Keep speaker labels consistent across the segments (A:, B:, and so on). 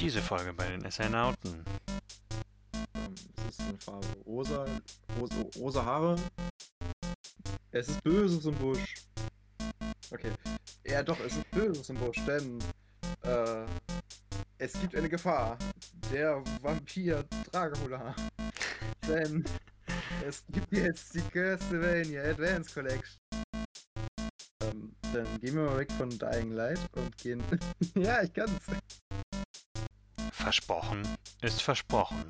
A: Diese Folge bei den Astronauten.
B: Ähm, es ist eine Farbe rosa, rosa, rosa Haare. Es ist Böses im Busch. Okay. Ja doch, es ist Böses im Busch, denn äh, es gibt eine Gefahr. Der Vampir Dracula. denn es gibt jetzt die Castlevania Advance Collection. Ähm, dann gehen wir mal weg von Dying Light und gehen. ja, ich kann's.
A: Versprochen ist versprochen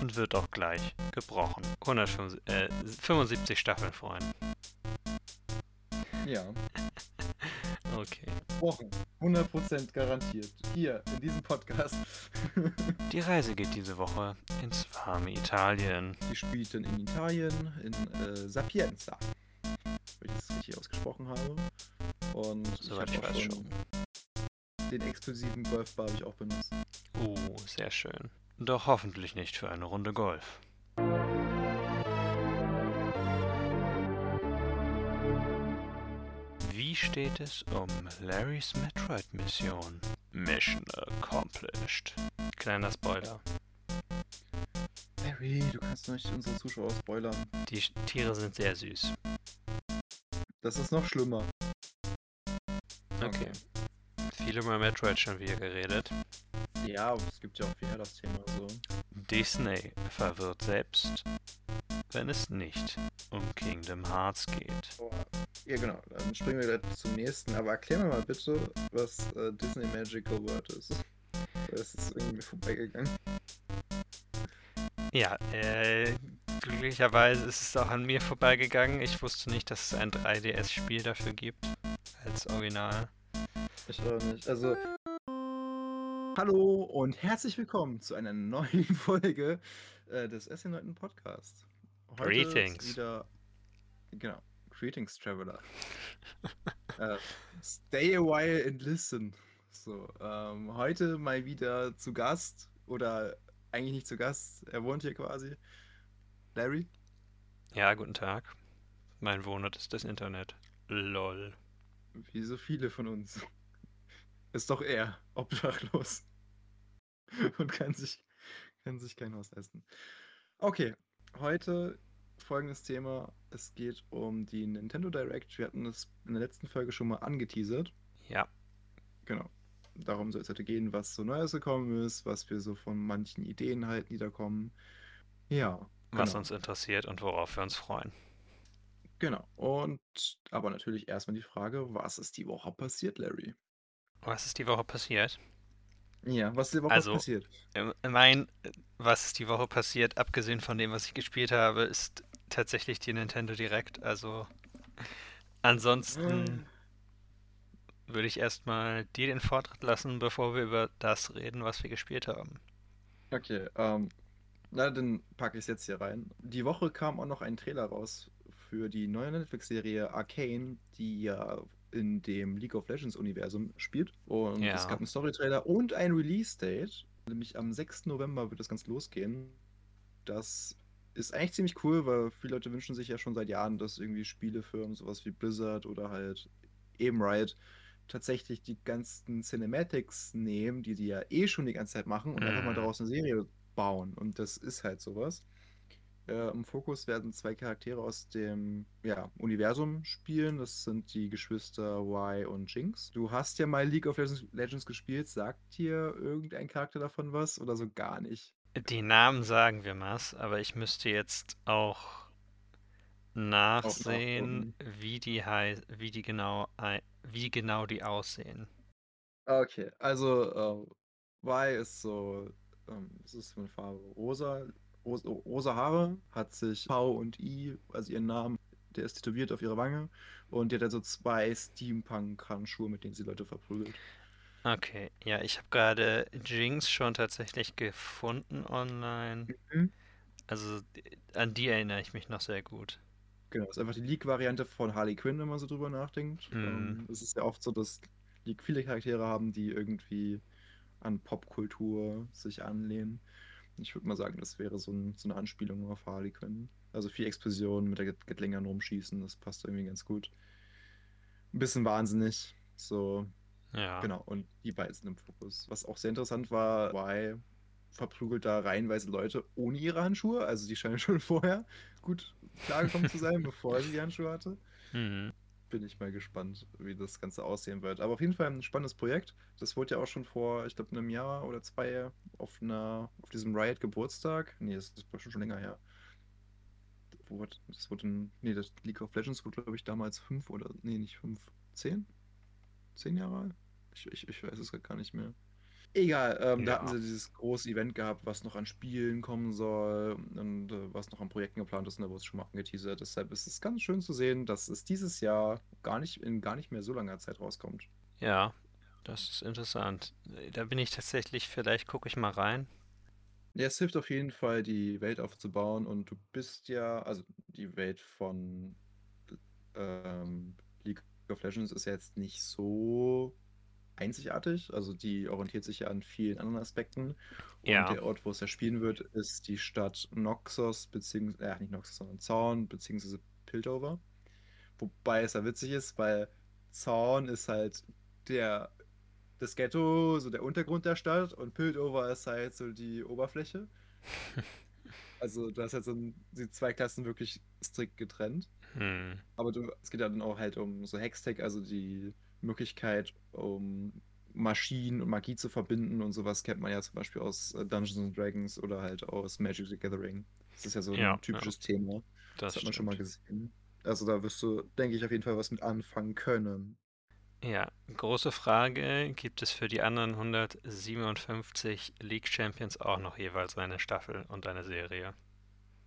A: und wird auch gleich gebrochen. 175 äh, 75 Staffeln, Freunde.
B: Ja.
A: Okay.
B: Wochen. 100% garantiert. Hier, in diesem Podcast.
A: Die Reise geht diese Woche ins warme Italien.
B: Die spielten in Italien, in äh, Sapienza. Wenn ich das richtig ausgesprochen habe. Und
A: Soweit
B: ich
A: ich weiß
B: schon
A: schon.
B: Den exklusiven Golfbar habe ich auch benutzt.
A: Oh, sehr schön. Doch hoffentlich nicht für eine Runde Golf. Wie steht es um Larrys Metroid-Mission? Mission accomplished. Kleiner Spoiler.
B: Harry, du kannst nicht unsere Zuschauer spoilern.
A: Die Tiere sind sehr süß.
B: Das ist noch schlimmer.
A: Viel über Metroid schon wieder geredet.
B: Ja, aber es gibt ja auch viel das Thema so.
A: Disney verwirrt selbst, wenn es nicht um Kingdom Hearts geht.
B: Oh, ja, genau. Dann springen wir gleich zum nächsten. Aber erklär mir mal bitte, was äh, Disney Magical Word ist. Das ist irgendwie vorbeigegangen.
A: Ja, äh, glücklicherweise ist es auch an mir vorbeigegangen. Ich wusste nicht, dass es ein 3DS-Spiel dafür gibt. Als Original.
B: Ich auch nicht. Also. Hallo und herzlich willkommen zu einer neuen Folge äh, des SN9 Podcast. Heute
A: Greetings.
B: Ist wieder, genau. Greetings, Traveler. äh, stay a while and listen. So, ähm, heute mal wieder zu Gast oder eigentlich nicht zu Gast. Er wohnt hier quasi. Larry.
A: Ja, guten Tag. Mein Wohnort ist das Internet. Lol.
B: Wie so viele von uns. Ist doch er, obdachlos. Und kann sich, kann sich kein Haus leisten. Okay, heute folgendes Thema. Es geht um die Nintendo Direct. Wir hatten es in der letzten Folge schon mal angeteasert.
A: Ja,
B: Genau. Darum soll es heute gehen, was so Neues gekommen ist, was wir so von manchen Ideen halten, die da kommen. Ja.
A: was
B: genau.
A: uns interessiert und worauf wir uns freuen.
B: Genau. Und aber natürlich erstmal die Frage, was ist die Woche passiert, Larry?
A: Was ist die Woche passiert?
B: Ja, was ist die Woche
A: Also-
B: passiert?
A: Mein, äh, was ist die Woche passiert, abgesehen von dem, was ich gespielt habe, ist tatsächlich die Nintendo Direct. Also ansonsten würde ich erstmal dir den Vortritt lassen, bevor wir über das reden, was wir gespielt haben.
B: Okay, ähm, na, dann packe ich es jetzt hier rein. Die Woche kam auch noch ein Trailer raus für die neue Netflix-Serie Arcane, die ja in dem League of Legends-Universum spielt. Und
A: Ja.
B: es gab einen Story-Trailer und ein Release-Date. Nämlich am 6. November wird das Ganze losgehen. Das ist eigentlich ziemlich cool, weil viele Leute wünschen sich ja schon seit Jahren, dass irgendwie Spielefirmen, sowas wie Blizzard oder halt eben Riot, tatsächlich die ganzen Cinematics nehmen, die die ja eh schon die ganze Zeit machen und einfach mal
A: Mhm.
B: daraus eine Serie bauen. Und das ist halt sowas. Äh, Im Fokus werden zwei Charaktere aus dem ja, Universum spielen. Das sind die Geschwister Y und Jinx. Du hast ja mal League of Legends, gespielt. Sagt dir irgendein Charakter davon was oder so gar nicht?
A: Die Namen sagen wir was, aber ich müsste jetzt auch nachsehen, wie die wie die genau wie genau die aussehen.
B: Okay, also äh, Y ist so, ähm, was ist eine Farbe? Rosa, rosa, Haare, hat sich V und I, also ihren Namen, der ist tätowiert auf ihrer Wange und die hat halt so zwei Steampunk-Handschuhe, mit denen sie Leute verprügelt.
A: Okay, ja, ich habe gerade Jinx schon tatsächlich gefunden online.
B: Mhm.
A: Also an die erinnere ich mich noch sehr gut.
B: Genau, ist einfach die League-Variante von Harley Quinn, wenn man so drüber nachdenkt.
A: Mhm.
B: Ähm, es ist ja oft so, dass League viele Charaktere haben, die irgendwie an Popkultur sich anlehnen. Ich würde mal sagen, das wäre so, ein, so eine Anspielung auf Harley Quinn. Also viel Explosion mit der Gat- Gatling rumschießen, das passt irgendwie ganz gut. Ein bisschen wahnsinnig, so
A: Ja.
B: Genau, und die beiden sind im Fokus. Was auch sehr interessant war, Y verprügelt da reihenweise Leute ohne ihre Handschuhe. Also die scheinen schon vorher gut klargekommen zu sein, bevor sie die Handschuhe hatte.
A: Mhm.
B: Bin ich mal gespannt, wie das Ganze aussehen wird. Aber auf jeden Fall ein spannendes Projekt. Das wurde ja auch schon vor, ich glaube, einem Jahr oder zwei auf, einer, auf diesem Riot-Geburtstag. Nee, das ist schon, länger her. Das wurde ein, nee, das League of Legends wurde, glaube ich, damals fünf oder, nee, nicht fünf, zehn? Zehn Jahre alt? Ich, ich, ich weiß es gar nicht mehr. Egal, ähm, da
A: Ja.
B: hatten sie dieses große Event gehabt, was noch an Spielen kommen soll und äh, was noch an Projekten geplant ist und da wurde es schon mal angeteasert. Deshalb ist es ganz schön zu sehen, dass es dieses Jahr gar nicht in gar nicht mehr so langer Zeit rauskommt.
A: Ja, das ist interessant. Da bin ich tatsächlich, vielleicht gucke ich mal rein.
B: Ja, es hilft auf jeden Fall, die Welt aufzubauen und du bist ja, also die Welt von ähm, League of Legends ist ja jetzt nicht so einzigartig. Also die orientiert sich ja an vielen anderen Aspekten. Und
A: Ja.
B: der Ort, wo es ja spielen wird, ist die Stadt Noxos, beziehungsweise, äh, nicht Noxos, sondern Zaun, beziehungsweise Piltover. Wobei es ja witzig ist, weil Zaun ist halt der, das Ghetto, so der Untergrund der Stadt und Piltover ist halt so die Oberfläche. Also du hast halt so ein, die zwei Klassen wirklich strikt getrennt.
A: Hm.
B: Aber du, es geht ja dann auch halt um so Hextech, also die Möglichkeit, um Maschinen und Magie zu verbinden und sowas kennt man ja zum Beispiel aus äh, Dungeons and Dragons oder halt aus Magic the Gathering. Das ist ja so ein
A: Ja, ja.
B: typisches Thema. Das,
A: Das
B: hat man schon mal
A: stimmt.
B: gesehen. Also da wirst du, denke ich, auf jeden Fall was mit anfangen können.
A: Ja, große Frage, gibt es für die anderen 157 League Champions auch noch jeweils eine Staffel und eine Serie?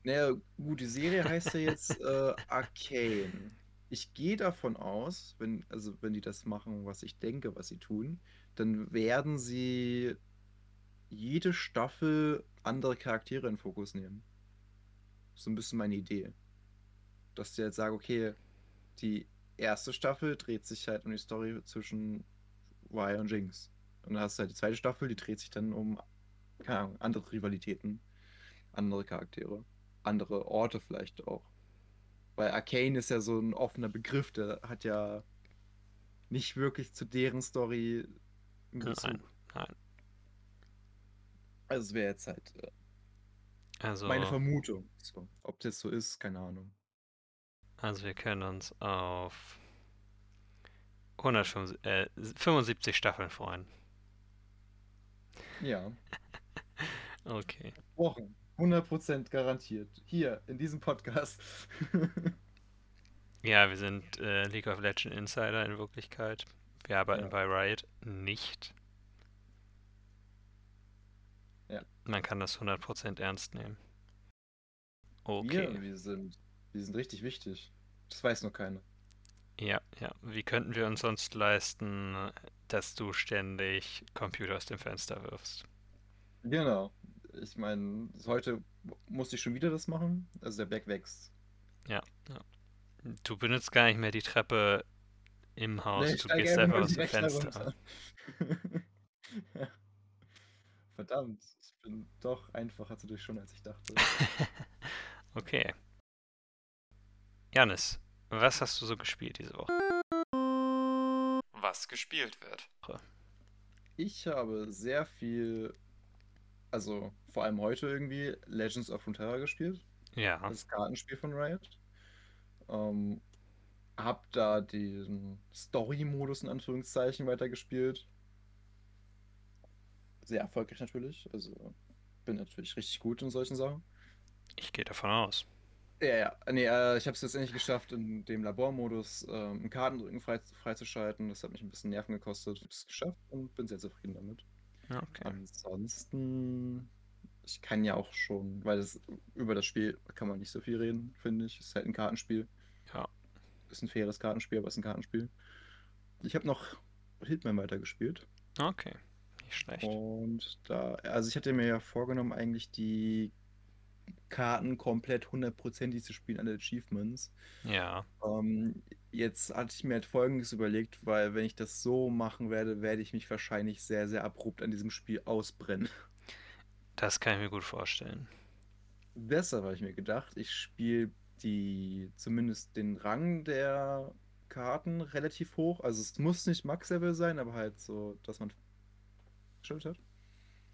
B: Naja, gut, die Serie heißt ja jetzt äh, Arcane. Ich gehe davon aus, wenn, also wenn die das machen, was ich denke, was sie tun, dann werden sie jede Staffel andere Charaktere in Fokus nehmen. So ein bisschen meine Idee. Dass sie jetzt sagen, okay, die erste Staffel dreht sich halt um die Story zwischen Y und Jinx. Und dann hast du halt die zweite Staffel, die dreht sich dann um, keine Ahnung, andere Rivalitäten, andere Charaktere, andere Orte vielleicht auch. Weil Arcane ist ja so ein offener Begriff, der hat ja nicht wirklich zu deren Story einen
A: Nein, nein.
B: Also es wäre jetzt halt äh,
A: Also,
B: meine Vermutung. So, ob das so ist, keine Ahnung.
A: also wir können uns auf 175 äh, 75 Staffeln freuen.
B: Ja,
A: Okay.
B: Wochen. 100% garantiert. Hier, in diesem Podcast.
A: Ja, wir sind äh, League of Legends Insider in Wirklichkeit. Wir arbeiten
B: Ja.
A: bei Riot nicht.
B: Ja.
A: Man kann das 100% ernst nehmen.
B: Wir,
A: Okay.
B: wir sind, wir sind richtig wichtig. Das weiß noch keiner.
A: Ja, ja. Wie könnten wir uns sonst leisten, dass du ständig Computer aus dem Fenster wirfst?
B: Genau. Ich meine, heute musste ich schon wieder das machen. Also der Berg wächst.
A: Ja, ja. Du benutzt gar nicht mehr die Treppe im Haus,
B: Nee, ich
A: du gehst
B: einfach
A: aus dem Fenster.
B: Ja. Verdammt, ich bin doch einfacher zu durchschauen, als ich dachte.
A: Okay. Janis, was hast du so gespielt diese Woche? Was gespielt wird.
B: Ich habe sehr viel, also vor allem heute irgendwie, Legends of Runeterra gespielt.
A: Ja,
B: Das Kartenspiel von Riot. Ähm, hab da den Story-Modus in Anführungszeichen weitergespielt. Sehr erfolgreich natürlich. Also bin natürlich richtig gut in solchen Sachen.
A: ich gehe davon aus.
B: Ja, ja. Nee, äh, ich habe es jetzt endlich geschafft, in dem Labormodus ähm, Kartendrücken frei, freizuschalten. Das hat mich ein bisschen Nerven gekostet. Ich habe es geschafft und bin sehr zufrieden damit.
A: Okay.
B: Ansonsten, ich kann ja auch schon, weil das, über das Spiel kann man nicht so viel reden, finde ich. Es ist halt ein Kartenspiel.
A: Ja.
B: Ist ein faires Kartenspiel, aber es ist ein Kartenspiel. Ich habe noch Hitman weitergespielt.
A: Okay. Nicht schlecht.
B: Und da, also ich hatte mir ja vorgenommen, eigentlich die Karten komplett hundertprozentig zu spielen, alle Achievements.
A: Ja,
B: Ähm, jetzt hatte ich mir halt Folgendes überlegt, weil wenn ich das so machen werde, werde ich mich wahrscheinlich sehr, sehr abrupt an diesem Spiel ausbrennen.
A: das kann ich mir gut vorstellen.
B: Deshalb habe ich mir gedacht, ich spiele die zumindest den Rang der Karten relativ hoch. Also es muss nicht Max-Level sein, aber halt so, dass man gestellt hat.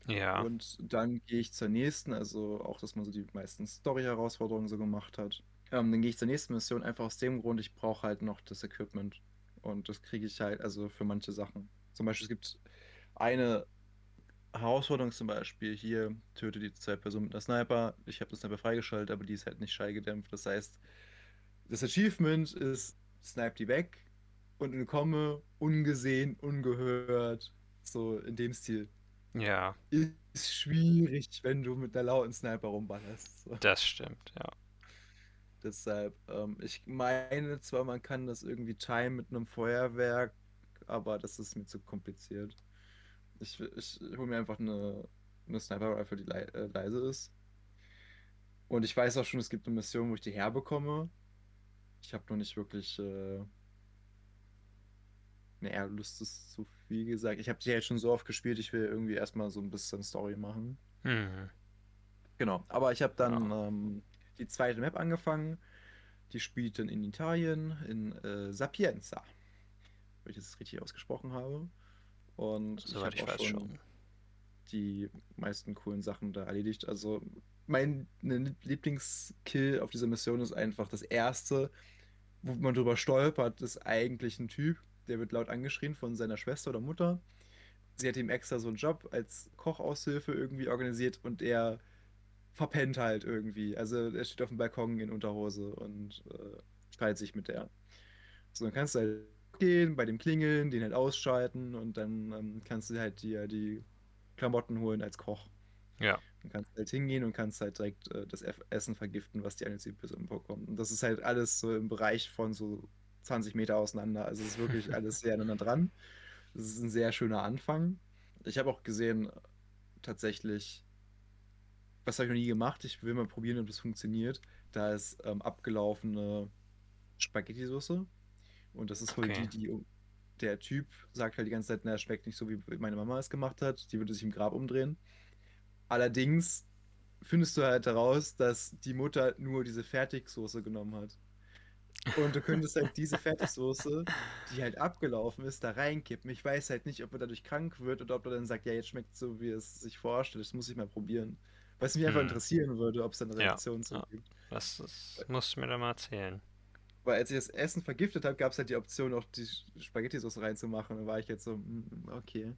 A: Ja.
B: Und dann gehe ich zur nächsten, also auch, dass man so die meisten Story-Herausforderungen so gemacht hat. Ähm, dann gehe ich zur nächsten Mission einfach aus dem Grund, ich brauche halt noch das Equipment. Und das kriege ich halt, also für manche Sachen. Zum Beispiel, es gibt eine Herausforderung zum Beispiel hier, töte die zwei Personen mit einer Sniper. Ich habe das Sniper freigeschaltet, aber die ist halt nicht schallgedämpft. Das heißt, das Achievement ist, snipe die weg und entkomme ungesehen, ungehört. So in dem Stil.
A: Ja,
B: Ist schwierig, wenn du mit einer lauten Sniper rumballerst. So.
A: das stimmt, ja.
B: Deshalb, ähm, ich meine zwar, man kann das irgendwie timen mit einem Feuerwerk, aber das ist mir zu kompliziert. Ich, ich hole mir einfach eine, eine Sniper-Rifle, die lei äh, leise ist. Und ich weiß auch schon, es gibt eine Mission, wo ich die herbekomme. Ich habe noch nicht wirklich. Äh... Naja, Lust ist zu viel gesagt. Ich habe die jetzt schon so oft gespielt, ich will irgendwie erstmal so ein bisschen Story machen.
A: Mhm.
B: Genau, aber ich habe dann ähm, die zweite Map angefangen. Die spielt dann in Italien, in äh, Sapienza. Wenn ich das richtig ausgesprochen habe. Und
A: Soweit ich
B: habe auch
A: weiß schon.
B: die meisten coolen Sachen da erledigt. Also mein Lieblingskill auf dieser Mission ist einfach das erste, wo man drüber stolpert, ist eigentlich ein Typ, der wird laut angeschrien von seiner Schwester oder Mutter. Sie hat ihm extra so einen Job als Kochaushilfe irgendwie organisiert und er verpennt halt irgendwie. Also er steht auf dem Balkon in Unterhose und äh, streitet sich mit der. So, dann kannst du halt gehen, bei dem klingeln, den halt ausschalten und dann ähm, kannst du halt dir die Klamotten holen als Koch.
A: Ja.
B: Dann kannst du halt hingehen und kannst halt direkt äh, das Essen vergiften, was die eine Zielperson bekommt. Und das ist halt alles so im Bereich von so 20 Meter auseinander. Also es ist wirklich alles sehr aneinander dran. Das ist ein sehr schöner Anfang. Ich habe auch gesehen, tatsächlich, was habe ich noch nie gemacht? Ich will mal probieren, ob das funktioniert. Da ist ähm, abgelaufene Spaghetti-Soße. Und das ist wohl
A: Okay.
B: die, die der Typ sagt halt die ganze Zeit, na, schmeckt nicht so, wie meine Mama es gemacht hat. Die würde sich im Grab umdrehen. Allerdings findest du halt heraus, dass die Mutter nur diese Fertigsoße genommen hat. Und du könntest halt diese Fertigsoße, die halt abgelaufen ist, da reinkippen. Ich weiß halt nicht, ob er dadurch krank wird oder ob er dann sagt, ja, jetzt schmeckt es so, wie es sich vorstellt. Das muss ich mal probieren. Was mich einfach
A: Hm.
B: interessieren würde, ob es eine
A: Ja,
B: Reaktion zu
A: ja.
B: gibt.
A: Das, das musst du mir da mal erzählen.
B: Weil als ich das Essen vergiftet habe, gab es halt die Option, auch die Spaghetti-Sauce reinzumachen. Da war ich jetzt so, mm, okay.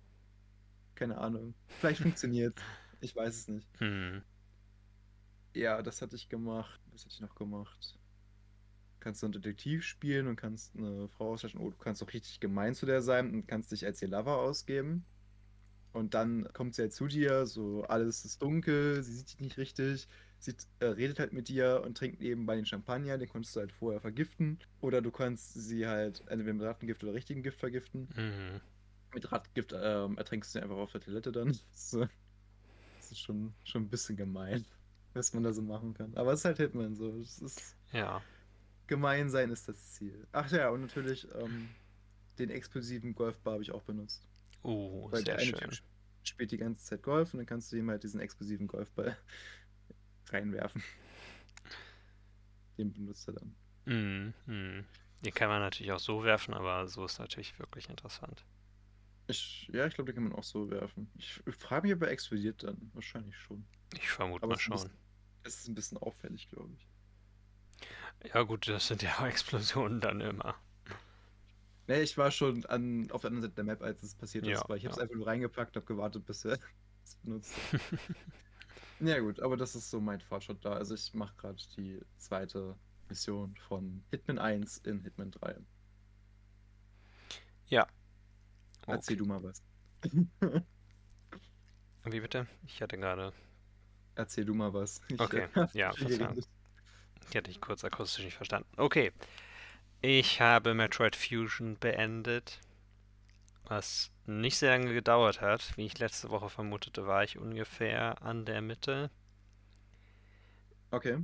B: Keine Ahnung. Vielleicht funktioniert. Ich weiß es nicht.
A: Hm.
B: Ja, das hatte ich gemacht. Was hatte ich noch gemacht? Kannst du einen Detektiv spielen und kannst eine Frau ausstechen. Oh, du kannst auch richtig gemein zu der sein und kannst dich als ihr Lover ausgeben. Und dann kommt sie halt zu dir, so alles ist dunkel, sie sieht dich nicht richtig, sie äh, redet halt mit dir und trinkt nebenbei den Champagner, den konntest du halt vorher vergiften. Oder du kannst sie halt entweder mit Rattengift oder richtigen Gift vergiften.
A: Mhm.
B: Mit Rattengift ähm, ertrinkst du sie einfach auf der Toilette dann. So. Das ist schon, schon ein bisschen gemein, was man da so machen kann. Aber es ist halt Hitman so. Es ist
A: Ja.
B: Gemein sein ist das Ziel. Ach ja, und natürlich ähm, den explosiven Golfbar habe ich auch benutzt.
A: Uh,
B: Weil
A: sehr schön.
B: Typ spielt die ganze Zeit Golf und dann kannst du ihm halt diesen explosiven Golfball reinwerfen. Den benutzt er dann.
A: Mhm. Mhm. Den kann man natürlich auch so werfen, aber so ist natürlich wirklich interessant.
B: Ich, ja, ich glaube, den kann man auch so werfen. Ich, ich frage mich, ob er explodiert dann. Wahrscheinlich schon.
A: Ich vermute
B: Aber
A: mal schon.
B: Es ist ein bisschen auffällig, glaube ich.
A: Ja gut, das sind ja auch Explosionen dann immer.
B: Nee, ich war schon an, auf der anderen Seite der Map, als es passiert
A: Ja,
B: ist, weil ich habe es
A: ja.
B: einfach nur reingepackt, habe gewartet, bis er es benutzt. ja gut, aber das ist so mein Fortschritt da. Also ich mache gerade die zweite Mission von Hitman 1 in Hitman 3. Erzähl
A: Okay.
B: du mal was.
A: Wie bitte? Ich hatte gerade,
B: Erzähl du mal was. Ich,
A: Okay, ja, Verzeihung. Ich hatte dich kurz akustisch nicht verstanden. Okay. Ich habe Metroid Fusion beendet, was nicht sehr lange gedauert hat. Wie ich letzte Woche vermutete, war ich ungefähr an der Mitte.
B: Okay.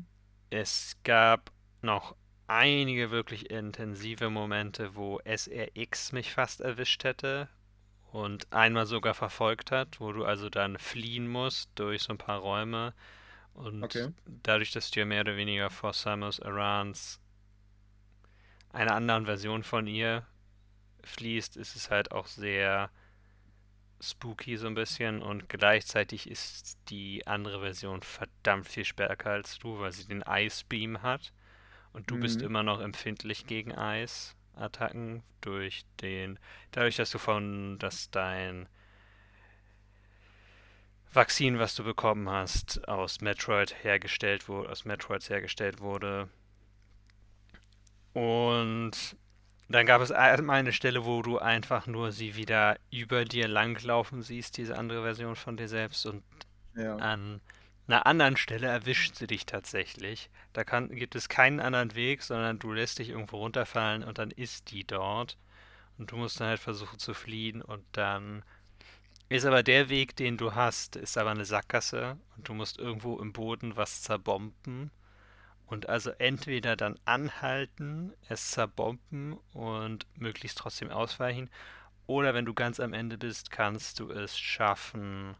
A: Es gab noch einige wirklich intensive Momente, wo SRX mich fast erwischt hätte und einmal sogar verfolgt hat, wo du also dann fliehen musst durch so ein paar Räume und
B: Okay.
A: dadurch, dass du ja mehr oder weniger vor Samus Arans einer anderen Version von ihr fließt, ist es halt auch sehr spooky so ein bisschen und gleichzeitig ist die andere Version verdammt viel stärker als du, weil sie den Ice Beam hat und du bist
B: Mhm.
A: immer noch empfindlich gegen Eisattacken durch den dadurch, dass du von dass dein Vakzin, was du bekommen hast, aus Metroid hergestellt wurde, aus Metroids hergestellt wurde. Und dann gab es einmal eine Stelle, wo du einfach nur sie wieder über dir langlaufen siehst, diese andere Version von dir selbst. Und
B: Ja.
A: an einer anderen Stelle erwischt sie dich tatsächlich. Da kann, gibt es keinen anderen Weg, sondern du lässt dich irgendwo runterfallen und dann ist die dort. Und du musst dann halt versuchen zu fliehen und dann ist aber der Weg, den du hast, ist aber eine Sackgasse und du musst irgendwo im Boden was zerbomben. Und also entweder dann anhalten, es zerbomben und möglichst trotzdem ausweichen, oder wenn du ganz am Ende bist, kannst du es schaffen,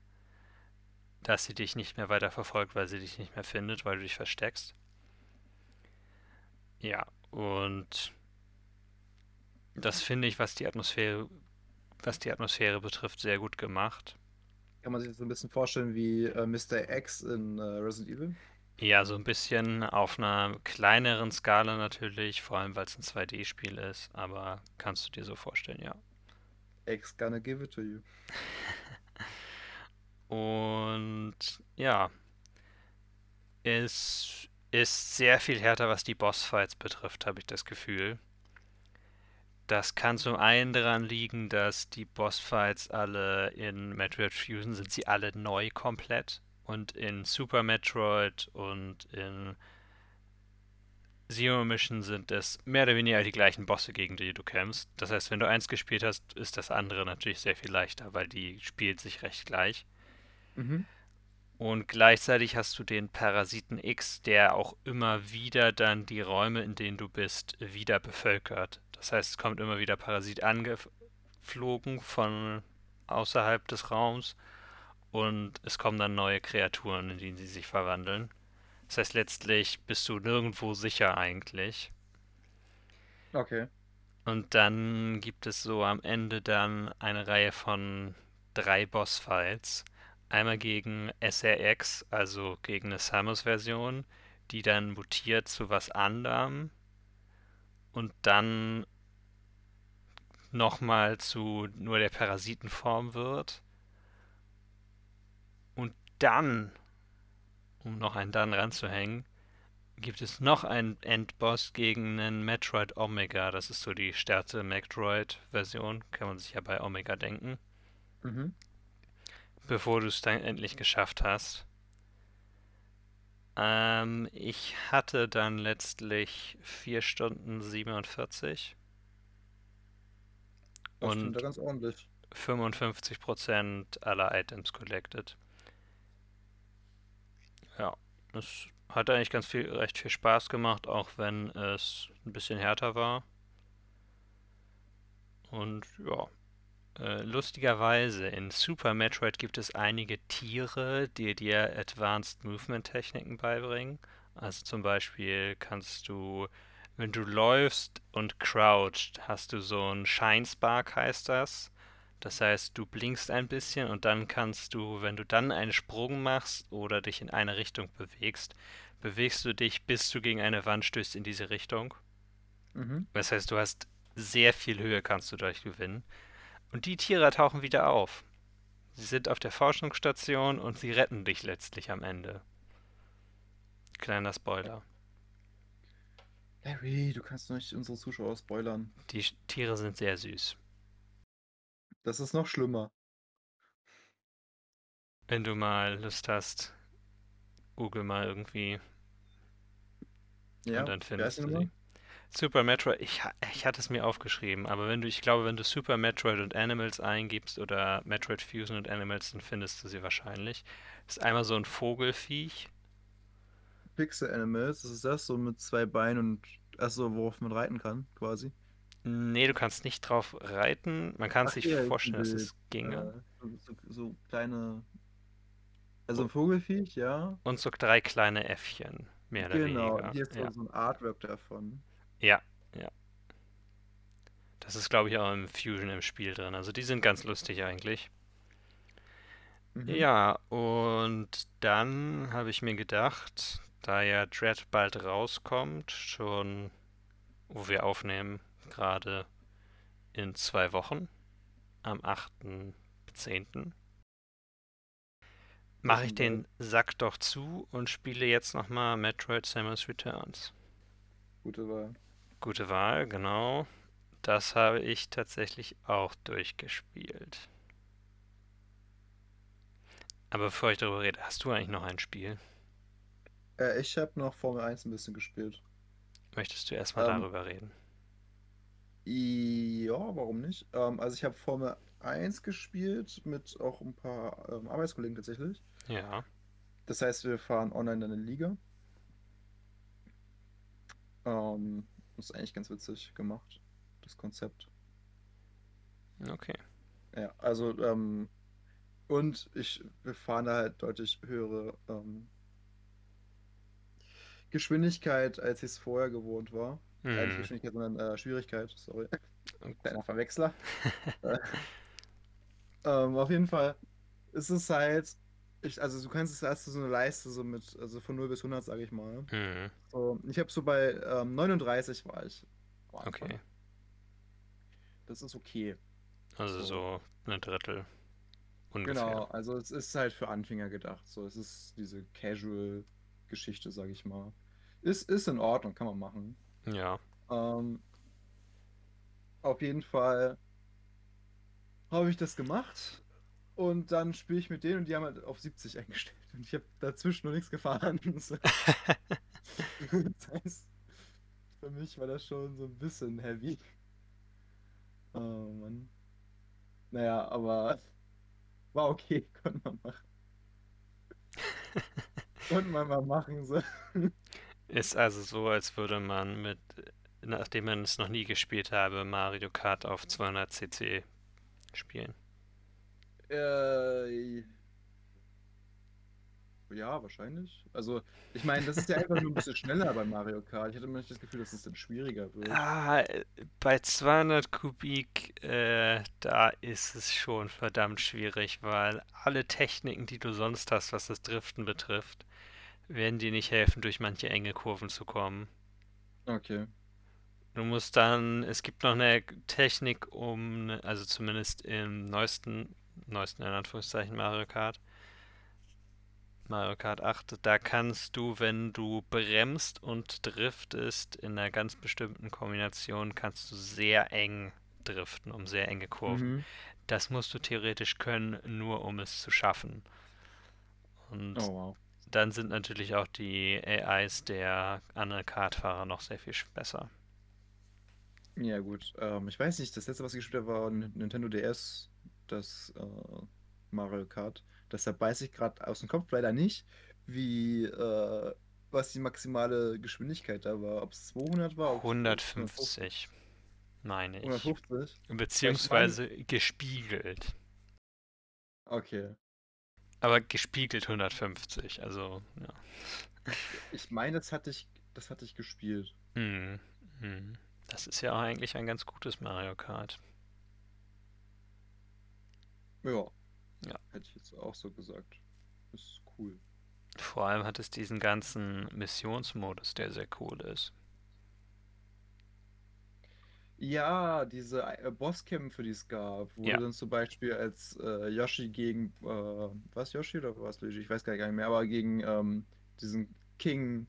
A: dass sie dich nicht mehr weiter verfolgt, weil sie dich nicht mehr findet, weil du dich versteckst. Ja, und das finde ich, was die Atmosphäre, was die Atmosphäre betrifft, sehr gut gemacht.
B: Kann man sich das so ein bisschen vorstellen wie äh, Mr. X in äh, Resident Evil?
A: Ja, so ein bisschen auf einer kleineren Skala natürlich, vor allem weil es ein 2D-Spiel ist, aber kannst du dir so vorstellen, ja.
B: X gonna give it to you.
A: Und ja, es ist sehr viel härter, was die Bossfights betrifft, habe ich das Gefühl. Das kann zum einen daran liegen, dass die Bossfights alle in Metroid Fusion sind sie alle neu komplett und in Super Metroid und in Zero Mission sind es mehr oder weniger die gleichen Bosse, gegen die du kämpfst. Das heißt, wenn du eins gespielt hast, ist das andere natürlich sehr viel leichter, weil die spielt sich recht gleich.
B: Mhm.
A: Und gleichzeitig hast du den Parasiten X, der auch immer wieder dann die Räume, in denen du bist, wieder bevölkert. Das heißt, es kommt immer wieder Parasit angeflogen von außerhalb des Raums und es kommen dann neue Kreaturen, in die sie sich verwandeln. Das heißt, letztlich bist du nirgendwo sicher eigentlich.
B: Okay.
A: Und dann gibt es so am Ende dann eine Reihe von drei Bossfights. Einmal gegen SRX, also gegen eine Samus-Version, die dann mutiert zu was anderem. Und dann nochmal zu nur der Parasitenform wird. Und dann, um noch einen dann ranzuhängen, gibt es noch einen Endboss gegen einen Metroid Omega. Das ist so die stärkste Metroid-Version, kann man sich ja bei Omega denken.
B: Mhm.
A: Bevor du es dann endlich geschafft hast. Ähm, ich hatte dann letztlich 4 Stunden 47
B: Das
A: und
B: ganz ordentlich.
A: 55% aller Items collected. Ja, es hat eigentlich ganz viel, recht viel Spaß gemacht, auch wenn es ein bisschen härter war. Und ja, äh, lustigerweise in Super Metroid gibt es einige Tiere, die dir Advanced Movement Techniken beibringen. Also zum Beispiel kannst du, wenn du läufst und crouched, hast du so ein Shine Spark heißt das. Das heißt, du blinkst ein bisschen und dann kannst du, wenn du dann einen Sprung machst oder dich in eine Richtung bewegst, bewegst du dich, bis du gegen eine Wand stößt in diese Richtung.
B: Mhm.
A: Das heißt, du hast sehr viel Höhe kannst du dadurch gewinnen. Und die Tiere tauchen wieder auf. Sie sind auf der Forschungsstation und sie retten dich letztlich am Ende. Kleiner Spoiler.
B: Larry, du kannst doch nicht unsere Zuschauer spoilern.
A: Die Tiere sind sehr süß.
B: Das ist noch schlimmer.
A: Wenn du mal Lust hast, google mal irgendwie
B: Ja,
A: und dann findest du sie. Super Metroid, ich, ich hatte es mir aufgeschrieben, aber wenn du, ich glaube, wenn du Super Metroid und Animals eingibst oder Metroid Fusion und Animals, dann findest du sie wahrscheinlich. Das ist einmal so ein Vogelfiech.
B: Pixel Animals, das ist das so mit zwei Beinen und achso, worauf man reiten kann, quasi.
A: Nee, du kannst nicht drauf reiten. Man kann
B: Ach
A: sich
B: ja,
A: vorstellen, dass es ginge.
B: Äh, so, so, kleine. Also ein Vogelfiech, ja.
A: Und so drei kleine Äffchen, mehr oder
B: Genau,
A: weniger.
B: hier ist so,
A: Ja,
B: so ein Artwork davon.
A: ja, ja. Das ist, glaube ich, auch im Fusion im Spiel drin. Also die sind ganz lustig eigentlich.
B: Mhm.
A: Ja, und dann habe ich mir gedacht, da ja Dread bald rauskommt, schon wo wir aufnehmen, gerade in zwei Wochen, am 8.10., mache ich den Sack doch zu und spiele jetzt nochmal Metroid Samus Returns.
B: Gute Wahl.
A: Gute Wahl, genau. Das habe ich tatsächlich auch durchgespielt. Aber bevor ich darüber rede, hast du eigentlich noch ein Spiel?
B: Äh, ich habe noch Formel 1 ein bisschen gespielt.
A: Möchtest du erstmal
B: Ähm,
A: darüber reden?
B: Ja, warum nicht? Ähm, also ich habe Formel 1 gespielt mit auch ein paar ähm, Arbeitskollegen tatsächlich.
A: Ja.
B: Das heißt, wir fahren online eine Liga. Ähm, das ist eigentlich ganz witzig gemacht, das Konzept.
A: Okay.
B: Ja, also, ähm, und ich, wir fahren da halt deutlich höhere ähm, Geschwindigkeit, als ich es vorher gewohnt war. Äh, nicht
A: Hm.
B: Geschwindigkeit, sondern äh, Schwierigkeit, sorry. Kleiner Verwechsler. Äh, ähm, auf jeden Fall ist es halt, ich, also du kannst es du so eine Leiste so mit, also von 0 bis 100, sage ich mal.
A: Hm.
B: So, ich habe so bei ähm, 39 war ich.
A: Okay.
B: Das ist okay.
A: Also
B: So.
A: so ein Drittel ungefähr.
B: Genau, also es ist halt für Anfänger gedacht. So, es ist diese Casual-Geschichte, sage ich mal. Ist, ist in Ordnung, kann man machen.
A: Ja.
B: Ähm, auf jeden Fall habe ich das gemacht und dann spiele ich mit denen und die haben halt auf 70 eingestellt und ich habe dazwischen noch nichts gefahren. Das heißt, für mich war das schon so ein bisschen heavy. Oh Mann. Naja, aber war okay, konnte man machen. Konnte man mal machen, so.
A: Ist also so, als würde man mit, nachdem man es noch nie gespielt habe, Mario Kart auf 200 cc spielen.
B: Äh, ja, wahrscheinlich. Also, ich meine, das ist ja einfach nur ein bisschen schneller bei Mario Kart. Ich hatte immer nicht das Gefühl, dass es dann schwieriger wird.
A: Ah, bei 200 Kubik, äh, da ist es schon verdammt schwierig, weil alle Techniken, die du sonst hast, was das Driften betrifft, werden dir nicht helfen, durch manche enge Kurven zu kommen.
B: Okay.
A: Du musst dann, es gibt noch eine Technik, um, ne- also zumindest im neuesten, neuesten in Anführungszeichen Mario Kart, Mario Kart 8, da kannst du, wenn du bremst und driftest in einer ganz bestimmten Kombination, kannst du sehr eng driften, um sehr enge Kurven.
B: Mhm.
A: Das musst du theoretisch können, nur um es zu schaffen. Und
B: Oh, wow.
A: Dann sind natürlich auch die AIs der anderen Kartfahrer noch sehr viel besser.
B: Ja, gut. Ähm, ich weiß nicht, das letzte, was ich gespielt habe, war Nintendo DS, das äh, Mario Kart. Deshalb weiß ich gerade aus dem Kopf leider nicht, wie, äh, was die maximale Geschwindigkeit da war. Ob es 200 war, ob es
A: 150, meine ich.
B: 150.
A: Beziehungsweise gespiegelt.
B: Okay.
A: Aber gespiegelt 150, also, ja.
B: Ich meine, das hatte ich, das hatte ich gespielt.
A: Hm, hm. Das ist ja auch eigentlich ein ganz gutes Mario Kart.
B: Ja.
A: Ja.
B: Hätte ich jetzt auch so gesagt. Ist cool.
A: Vor allem hat es diesen ganzen Missionsmodus, der sehr cool ist.
B: Ja, diese äh, Bosskämpfe, die es gab, wo
A: Ja.
B: du dann zum Beispiel als äh, Yoshi gegen, äh, was Yoshi oder was Luigi? Ich weiß gar nicht mehr, aber gegen ähm, diesen King,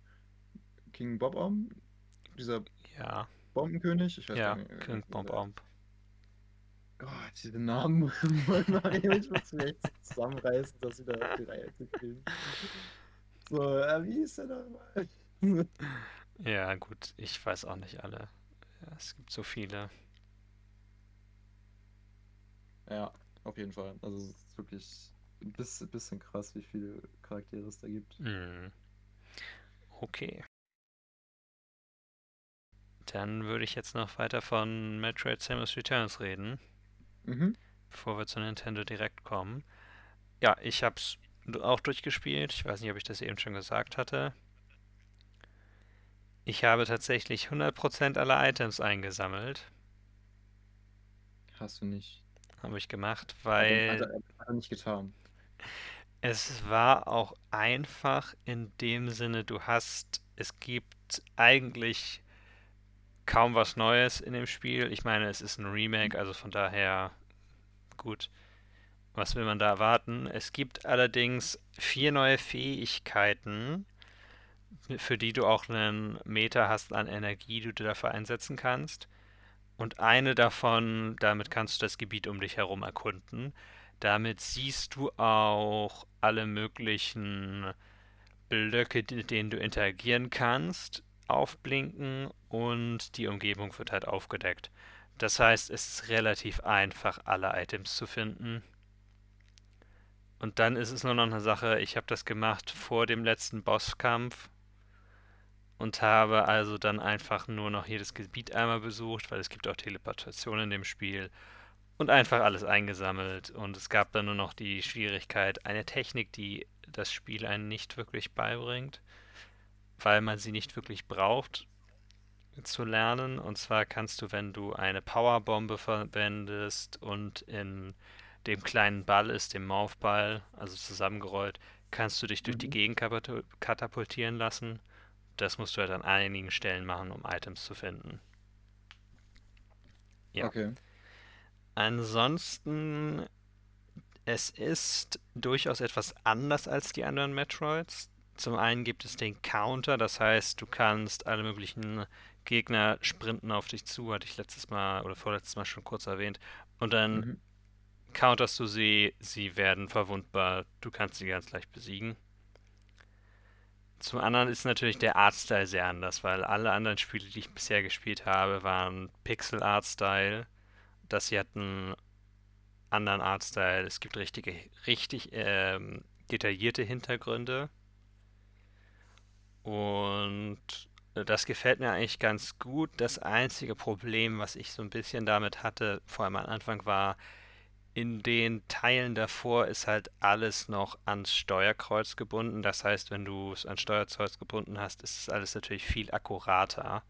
B: King Bob-Omb, dieser
A: Ja,
B: Bombenkönig, ich weiß
A: ja,
B: nicht. äh,
A: King Bomb Bomb.
B: Gott, diese Namen wollen wir eigentlich echt zusammenreißen, das wieder auf die Reihe zu kriegen. So, äh, wie ist der nochmal?
A: Ja, gut, ich weiß auch nicht alle. Es gibt so viele.
B: Ja, auf jeden Fall. Also es ist wirklich ein bisschen, bisschen krass, wie viele Charaktere es da gibt.
A: Hm. Okay. Dann würde ich jetzt noch weiter von Metroid Samus Returns reden,
B: Mhm.
A: bevor wir zu Nintendo Direct kommen. Ja, ich habe es auch durchgespielt. Ich weiß nicht, ob ich das eben schon gesagt hatte. Ich habe tatsächlich 100% aller Items eingesammelt.
B: Hast du nicht.
A: Habe ich gemacht,
B: hat
A: weil
B: er, hat er nicht getan.
A: es war auch einfach in dem Sinne, du hast, es gibt eigentlich kaum was Neues in dem Spiel. Ich meine, es ist ein Remake, also von daher gut. Was will man da erwarten? Es gibt allerdings vier neue Fähigkeiten, für die du auch einen Meter hast an Energie, die du dafür einsetzen kannst. Und eine davon, damit kannst du das Gebiet um dich herum erkunden. Damit siehst du auch alle möglichen Blöcke, mit denen du interagieren kannst, aufblinken und die Umgebung wird halt aufgedeckt. Das heißt, es ist relativ einfach, alle Items zu finden. Und dann ist es nur noch eine Sache, ich habe das gemacht vor dem letzten Bosskampf und habe also dann einfach nur noch jedes Gebiet einmal besucht, weil es gibt auch Teleportation in dem Spiel und einfach alles eingesammelt. Und es gab dann nur noch die Schwierigkeit, eine Technik, die das Spiel einen nicht wirklich beibringt, weil man sie nicht wirklich braucht zu lernen. Und zwar kannst du, wenn du eine Powerbombe verwendest und in dem kleinen Ball ist, dem Morphball, also zusammengerollt, kannst du dich durch die
B: Mhm.
A: Gegend katapultieren lassen das musst du halt an einigen Stellen machen, um Items zu finden. Ja.
B: Okay.
A: Ansonsten, es ist durchaus etwas anders als die anderen Metroids. Zum einen gibt es den Counter, das heißt, du kannst alle möglichen Gegner sprinten auf dich zu, hatte ich letztes Mal oder vorletztes Mal schon kurz erwähnt. Und dann
B: Mhm.
A: counterst du sie, sie werden verwundbar, du kannst sie ganz leicht besiegen. Zum anderen ist natürlich der Artstyle sehr anders, weil alle anderen Spiele, die ich bisher gespielt habe, waren Pixel-Art-Style. Das hier hat einen anderen Artstyle. Es gibt richtige, richtig ähm, detaillierte Hintergründe. Und das gefällt mir eigentlich ganz gut. Das einzige Problem, was ich so ein bisschen damit hatte, vor allem am Anfang, war, in den Teilen davor ist halt alles noch ans Steuerkreuz gebunden. Das heißt, wenn du es ans Steuerkreuz gebunden hast, ist es alles natürlich viel akkurater.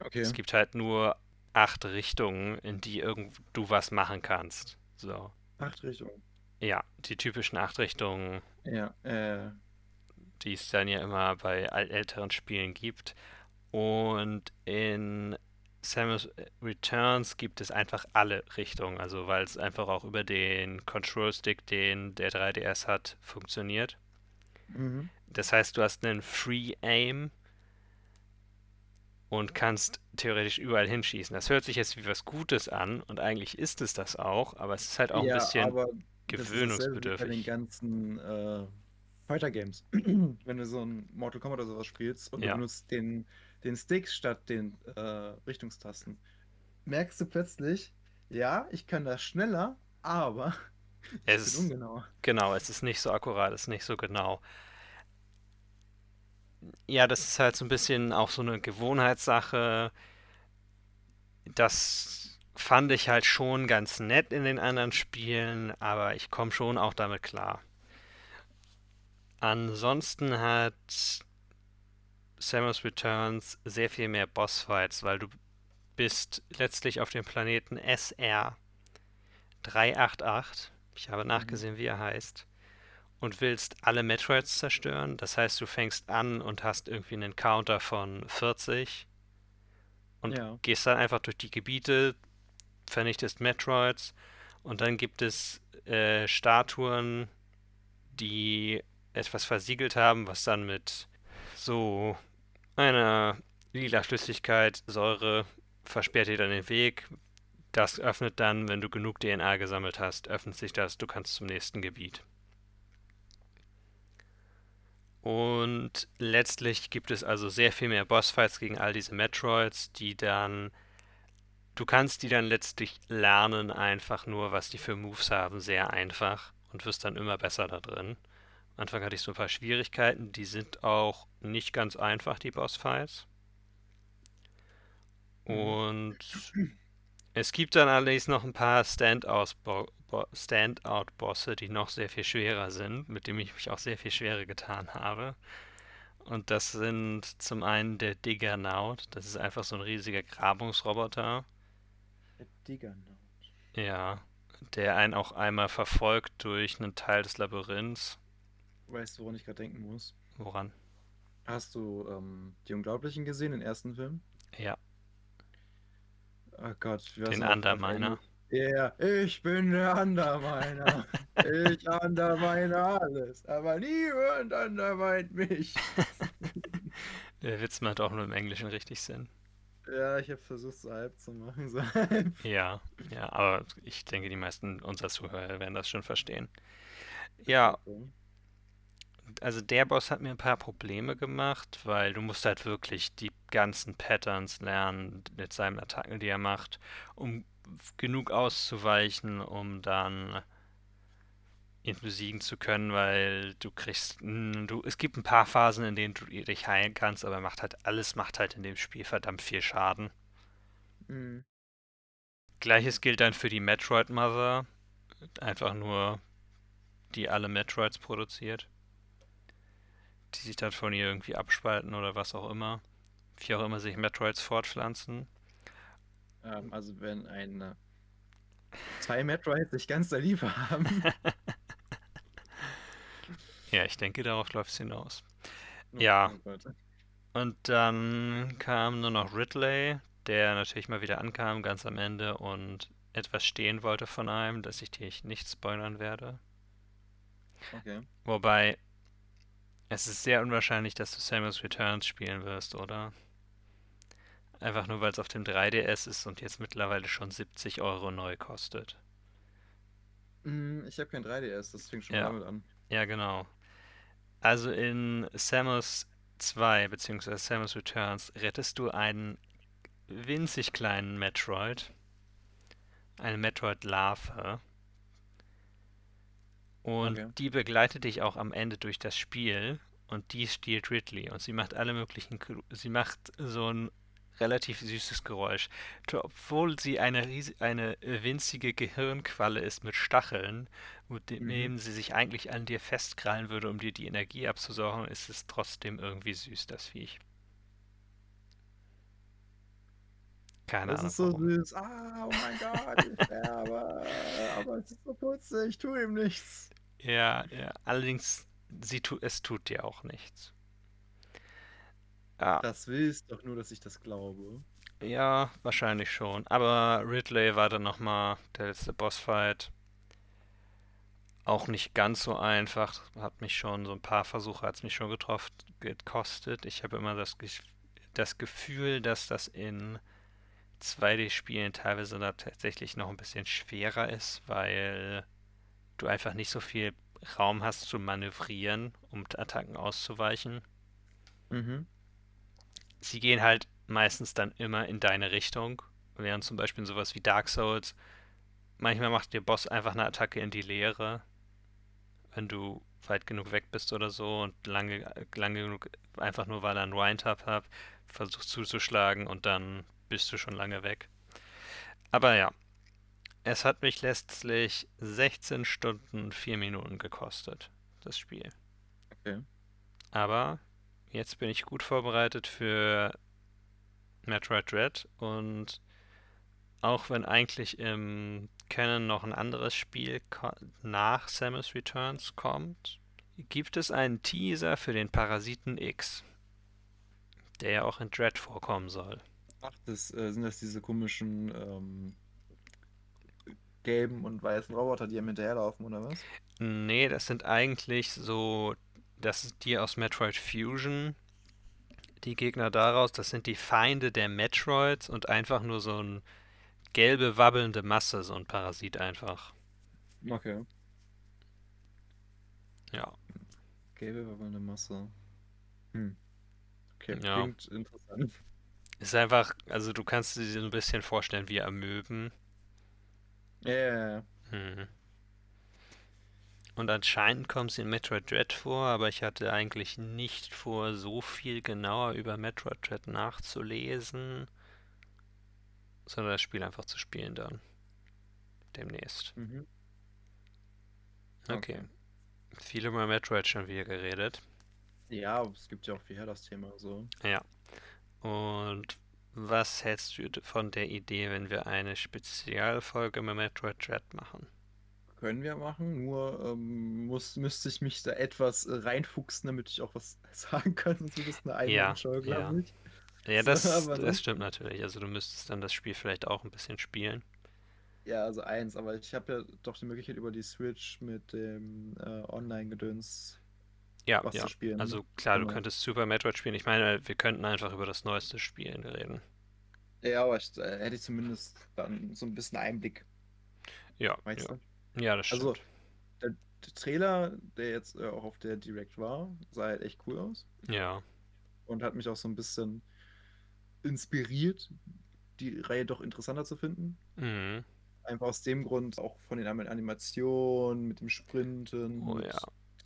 B: Okay.
A: Es gibt halt nur acht Richtungen, in die irgend du was machen kannst. So.
B: Acht Richtungen.
A: Ja, die typischen acht Richtungen,
B: Ja, äh,
A: die es dann ja immer bei älteren Spielen gibt. Und in Samus Returns gibt es einfach alle Richtungen, also weil es einfach auch über den Control Stick, den der 3DS hat, funktioniert.
B: mhm.
A: Das heißt, du hast einen Free Aim und kannst theoretisch überall hinschießen. Das hört sich jetzt wie was Gutes an und eigentlich ist es das auch, aber es ist halt auch ein
B: Ja,
A: bisschen
B: aber das ist bei den
A: gewöhnungsbedürftig.
B: ganzen äh, Fighter Games. Wenn du so ein Mortal Kombat oder sowas spielst und du
A: Ja.
B: benutzt den, den Stick statt den äh, Richtungstasten, merkst du plötzlich, ja, ich kann das schneller, aber
A: Es ist,
B: ungenauer.
A: genau, es ist nicht so akkurat, es ist nicht so genau. Ja, das ist halt so ein bisschen auch so eine Gewohnheitssache. Das fand ich halt schon ganz nett in den anderen Spielen, aber ich komme schon auch damit klar. Ansonsten hat Samus Returns sehr viel mehr Bossfights, weil du bist letztlich auf dem Planeten SR 388. Ich habe
B: Mhm.
A: nachgesehen, wie er heißt. Und willst alle Metroids zerstören. Das heißt, du fängst an und hast irgendwie einen Counter von 40 und
B: Ja.
A: gehst dann einfach durch die Gebiete, vernichtest Metroids und dann gibt es äh, Statuen, die etwas versiegelt haben, was dann mit so einer lila Flüssigkeit, Säure, versperrt dir dann den Weg. Das öffnet dann, wenn du genug DNA gesammelt hast, öffnet sich das, du kannst zum nächsten Gebiet. Und letztlich gibt es also sehr viel mehr Bossfights gegen all diese Metroids, die dann, du kannst die dann letztlich lernen, einfach nur, was die für Moves haben, sehr einfach und wirst dann immer besser da drin. Anfang hatte ich so ein paar Schwierigkeiten, die sind auch nicht ganz einfach, die Bossfights.
B: Mhm.
A: Und es gibt dann allerdings noch ein paar Standout-Bosse, Standout-Bosse, die noch sehr viel schwerer sind, mit denen ich mich auch sehr viel schwerer getan habe. Und das sind zum einen der Diggernaut, das ist einfach so ein riesiger Grabungsroboter.
B: Der Diggernaut.
A: Ja, der einen auch einmal verfolgt durch einen Teil des Labyrinths.
B: Weißt du, woran ich gerade denken muss?
A: Woran?
B: Hast du ähm, Die Unglaublichen gesehen, den ersten Film?
A: Ja,
B: Oh Gott, wie
A: den Underminer.
B: Ja, ich bin der Underminer. Ich undermine alles, aber niemand undermint mich.
A: Der Witz macht auch nur im Englischen richtig Sinn.
B: Ja, ich habe versucht, so halb zu machen. So halb.
A: Ja, ja, aber ich denke, die meisten unserer Zuhörer werden das schon verstehen. Ja,
B: Okay.
A: Also der Boss hat mir ein paar Probleme gemacht, weil du musst halt wirklich die ganzen Patterns lernen mit seinen Attacken, die er macht, um genug auszuweichen, um dann ihn besiegen zu können, weil du kriegst, du, es gibt ein paar Phasen, in denen du dich heilen kannst, aber er macht halt, alles macht halt in dem Spiel verdammt viel Schaden.
B: Mhm.
A: Gleiches gilt dann für die Metroid Mother, einfach nur, die alle Metroids produziert, die sich dann von ihr irgendwie abspalten oder was auch immer, wie auch immer sich Metroids fortpflanzen.
B: Ähm, also wenn ein äh, zwei Metroids sich ganz der Liebe haben.
A: Ja, ich denke, darauf läuft es hinaus.
B: Oh,
A: Ja,
B: oh
A: und dann kam nur noch Ridley, der natürlich mal wieder ankam, ganz am Ende und etwas stehen wollte von einem, das ich dir nicht spoilern werde.
B: Okay.
A: Wobei, es ist sehr unwahrscheinlich, dass du Samus Returns spielen wirst, oder? Einfach nur, weil es auf dem 3DS ist und jetzt mittlerweile schon 70 Euro neu kostet.
B: Mm, Ich habe kein 3DS, das fängt schon
A: Ja,
B: damit an.
A: ja, genau. Also in Samus 2 beziehungsweise Samus Returns rettest du einen winzig kleinen Metroid, eine Metroid-Larve, und
B: Okay.
A: die begleitet dich auch am Ende durch das Spiel und die stiehlt Ridley und sie macht alle möglichen, sie macht so ein relativ süßes Geräusch. Obwohl sie eine, ries- eine winzige Gehirnqualle ist mit Stacheln, mit
B: Mhm.
A: dem sie sich eigentlich an dir festkrallen würde, um dir die Energie abzusaugen, ist es trotzdem irgendwie süß, das Viech. Keine
B: Das
A: Ahnung
B: ist so
A: warum.
B: süß. Ah, oh mein Gott, ich sterbe. Aber es ist so putzig, ich tue ihm nichts.
A: Ja, ja. Allerdings, sie tu, es tut dir auch nichts. Ja,
B: Das willst doch nur, dass ich das glaube.
A: ja, wahrscheinlich schon. Aber Ridley war dann nochmal der letzte Bossfight. Auch nicht ganz so einfach. Hat mich schon, so ein paar Versuche hat es mich schon getroffen, gekostet. Ich habe immer das, das Gefühl, dass das in 2D-Spielen teilweise da tatsächlich noch ein bisschen schwerer ist, weil du einfach nicht so viel Raum hast zu manövrieren, um Attacken auszuweichen.
B: Mhm.
A: Sie gehen halt meistens dann immer in deine Richtung, während zum Beispiel sowas wie Dark Souls, manchmal macht der Boss einfach eine Attacke in die Leere, wenn du weit genug weg bist oder so und lange, lange genug, einfach nur weil er einen Wind-Up hat, versuchst zuzuschlagen und dann bist du schon lange weg. Aber ja, es hat mich letztlich 16 Stunden und 4 Minuten gekostet, das Spiel.
B: Okay.
A: Aber jetzt bin ich gut vorbereitet für Metroid Dread und auch wenn eigentlich im Canon noch ein anderes Spiel nach Samus Returns kommt, gibt es einen Teaser für den Parasiten X, der ja auch in Dread vorkommen soll.
B: Ach, das äh, sind das diese komischen ähm, gelben und weißen Roboter, die ihm hinterherlaufen, oder was?
A: Nee, das sind eigentlich so, das ist die aus Metroid Fusion, die Gegner daraus, das sind die Feinde der Metroids und einfach nur so ein gelbe, wabbelnde Masse, so ein Parasit einfach.
B: Okay.
A: Ja,
B: Gelbe wabbelnde Masse. Hm. Okay,
A: ja.
B: klingt interessant.
A: Ist einfach, also du kannst dir so ein bisschen vorstellen wie Amöben.
B: Ja, ja.
A: Mhm. Und anscheinend kommt sie in Metroid Dread vor, aber ich hatte eigentlich nicht vor, so viel genauer über Metroid Dread nachzulesen, sondern das Spiel einfach zu spielen dann demnächst.
B: Mhm.
A: Okay,
B: Okay.
A: viel über Metroid schon wieder geredet.
B: Ja, es gibt ja auch viel her das Thema so.
A: Ja, und was hältst du von der Idee, wenn wir eine Spezialfolge mit Metroid Dread machen?
B: Können wir machen, nur ähm, muss, müsste ich mich da etwas äh, reinfuchsen, damit ich auch was sagen kann, sonst wird es eine
A: Ja,
B: Einmannsshow,
A: ja.
B: glaube ich.
A: Ja,
B: So,
A: das,
B: aber
A: das stimmt natürlich. Also du müsstest dann das Spiel vielleicht auch ein bisschen spielen.
B: ja, also eins, aber ich habe ja doch die Möglichkeit über die Switch mit dem äh, Online-Gedöns
A: Ja,
B: was
A: ja.
B: zu spielen. ne?
A: Also klar, du
B: Genau.
A: könntest Super Metroid spielen. Ich meine, wir könnten einfach über das neueste Spielen reden.
B: Ja, aber ich, äh, hätte ich zumindest dann so ein bisschen Einblick,
A: Ja,
B: weißt
A: ja.
B: du?
A: Ja, das
B: Also,
A: stimmt.
B: der, der Trailer, der jetzt äh, auch auf der Direct war, sah halt echt cool aus
A: Ja.
B: und hat mich auch so ein bisschen inspiriert, die Reihe doch interessanter zu finden.
A: Mhm.
B: Einfach aus dem Grund, auch von den Anim- Animationen, mit dem Sprinten,
A: Oh ja,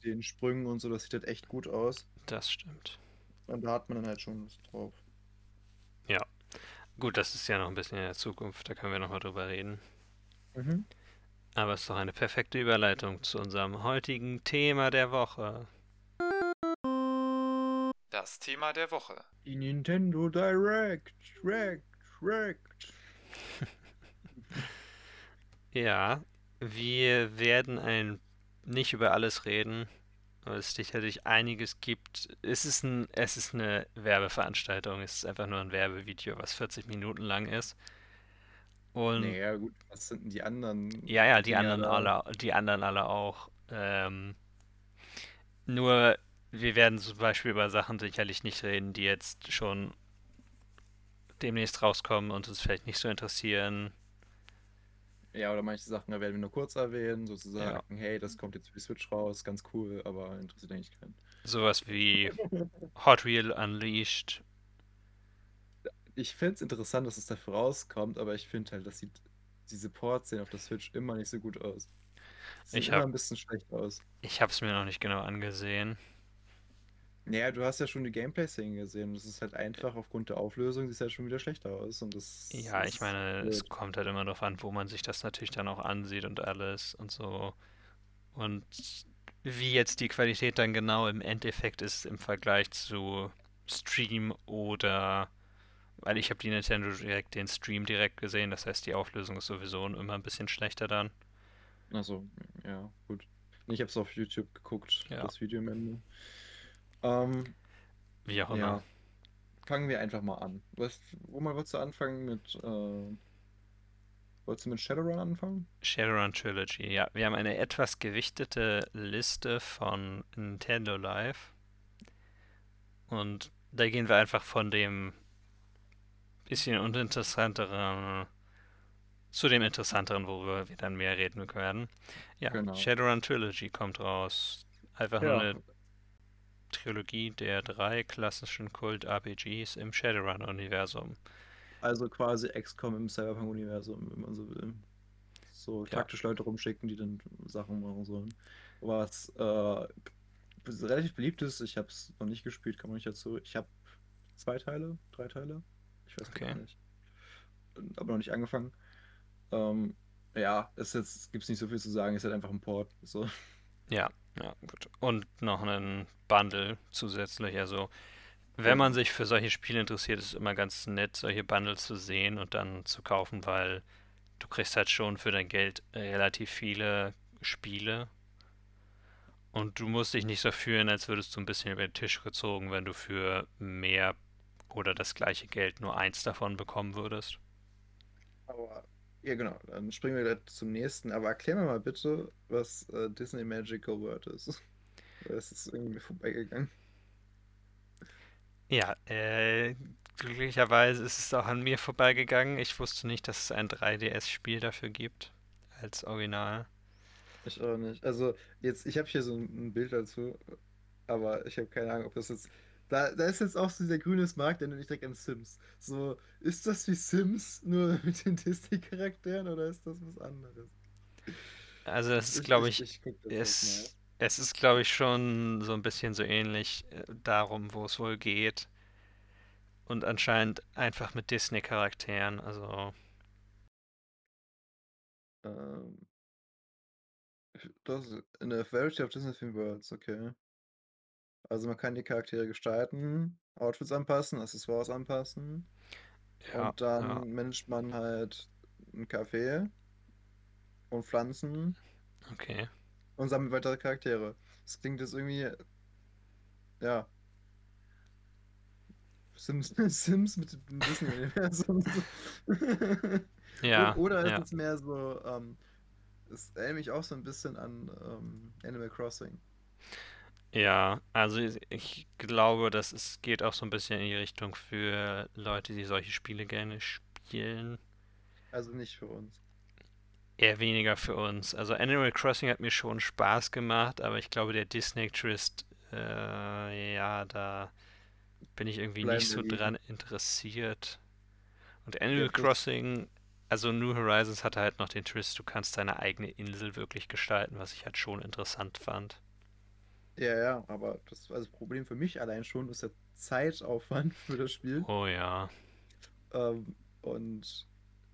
B: den Sprüngen und so, das sieht halt echt gut aus.
A: das stimmt.
B: Und da hat man dann halt schon Lust drauf.
A: Ja. Gut, das ist ja noch ein bisschen in der Zukunft, da können wir nochmal drüber reden.
B: Mhm.
A: Aber es ist doch eine perfekte Überleitung zu unserem heutigen Thema der Woche.
C: Das Thema der Woche.
B: Die Nintendo Direct, Direct, Direct.
A: Ja, wir werden ein nicht über alles reden, weil es sicherlich einiges gibt. Es ist ein, es ist eine Werbeveranstaltung, es ist einfach nur ein Werbevideo, was 40 Minuten lang ist. Und
B: Naja, gut, was sind denn die anderen
A: ja, ja, die
B: Dinger
A: anderen alle, die anderen alle auch. Ähm, nur wir werden zum Beispiel über Sachen sicherlich nicht reden, die jetzt schon demnächst rauskommen und uns vielleicht nicht so interessieren.
B: Ja, oder manche Sachen da werden wir nur kurz erwähnen,
A: Ja,
B: sozusagen, hey, das kommt jetzt für die Switch raus, ganz cool, aber interessiert eigentlich keinen.
A: sowas wie Hot Wheel Unleashed.
B: Ich finde es interessant, dass es dafür rauskommt, aber ich finde halt, dass sieht diese Ports sehen auf der Switch immer nicht so gut aus. Sehen
A: Ich
B: immer
A: hab,
B: ein bisschen schlecht aus.
A: ich hab's mir noch nicht genau angesehen.
B: Naja, du hast ja schon die Gameplay-Szenen gesehen es ist halt einfach aufgrund der Auflösung, sieht es halt schon wieder schlechter aus und das
A: Ja, ich meine, es
B: blöd.
A: kommt halt immer darauf an, wo man sich das natürlich dann auch ansieht und alles und so. Und wie jetzt die Qualität dann genau im Endeffekt ist im Vergleich zu Stream oder, weil ich habe die Nintendo direkt den Stream direkt gesehen, das heißt die Auflösung ist sowieso immer ein bisschen schlechter dann.
B: Also, ja, gut. Ich habe es auf YouTube geguckt,
A: Ja,
B: das Video am Ende. Ähm,
A: wie auch immer.
B: ja, fangen wir einfach mal an. Was, wo mal wolltest du anfangen mit, äh, wolltest du mit Shadowrun anfangen?
A: Shadowrun Trilogy, ja. Wir haben eine etwas gewichtete Liste von Nintendo Live und da gehen wir einfach von dem bisschen uninteressanteren zu dem interessanteren, worüber wir dann mehr reden werden. Ja,
B: Genau.
A: Shadowrun Trilogy kommt raus. Einfach nur
B: Ja,
A: eine Trilogie der drei klassischen Kult-RPGs im Shadowrun-Universum.
B: also quasi XCOM im Cyberpunk-Universum, wenn man so will. So
A: Ja,
B: taktisch Leute rumschicken, die dann Sachen machen sollen. Was äh, relativ beliebt ist, ich habe es noch nicht gespielt, kann man nicht dazu. Ich habe zwei Teile, drei Teile, ich weiß gar
A: okay.
B: nicht, aber noch nicht angefangen. Ähm, ja, jetzt gibt es nicht so viel zu sagen, ist halt einfach ein Port. So.
A: Ja, ja, gut. Und noch einen Bundle zusätzlich. Also, wenn man sich für solche Spiele interessiert, ist es immer ganz nett, solche Bundles zu sehen und dann zu kaufen, weil du kriegst halt schon für dein Geld relativ viele Spiele und du musst dich nicht so fühlen, als würdest du ein bisschen über den Tisch gezogen, wenn du für mehr oder das gleiche Geld nur eins davon bekommen würdest.
B: Aber ja, genau, dann springen wir gleich zum nächsten. Aber erklär mir mal bitte, was äh, Disney Magical World ist. Es ist irgendwie vorbeigegangen.
A: Ja, äh, glücklicherweise ist es auch an mir vorbeigegangen. Ich wusste nicht, dass es ein 3DS-Spiel dafür gibt, als Original.
B: Ich auch nicht. Also, jetzt, ich habe hier so ein Bild dazu, aber ich habe keine Ahnung, ob das jetzt. Da, da ist jetzt auch so dieser grüne Markt, der nennt ich direkt an Sims. So, ist das wie Sims, nur mit den Disney-Charakteren oder ist das was anderes?
A: Also es ist, glaube
B: ich,
A: ich,
B: ich das
A: es, es ist, glaube ich, schon so ein bisschen so ähnlich äh, darum, wo es wohl geht. Und anscheinend einfach mit Disney-Charakteren. Also,
B: Ähm, das in der Variety of Disney Theme Worlds, okay. Also man kann die Charaktere gestalten, Outfits anpassen, Accessoires anpassen.
A: Ja,
B: Und dann
A: ja,
B: managt man halt ein Café und Pflanzen
A: okay.
B: und sammelt weitere Charaktere. Das klingt jetzt irgendwie, ja, Sims, Sims mit dem Disney-Universum.
A: Ja,
B: Oder ist
A: ja.
B: es mehr so, ähm, es erinnert mich auch so ein bisschen an ähm, Animal Crossing.
A: Ja, also ich glaube, das ist, geht auch so ein bisschen in die Richtung für Leute, die solche Spiele gerne spielen.
B: Also nicht für uns.
A: Eher weniger für uns. Also Animal Crossing hat mir schon Spaß gemacht, aber ich glaube, der Disney Twist, äh, ja, da bin ich irgendwie nicht
B: Bleiben
A: so
B: liegen.
A: dran interessiert. Und Animal
B: Twist.
A: Crossing, also New Horizons hatte halt noch den Twist, du kannst deine eigene Insel wirklich gestalten, was ich halt schon interessant fand.
B: Ja, ja, aber das, also das Problem für mich allein schon ist der Zeitaufwand für das Spiel.
A: Oh ja.
B: Ähm, und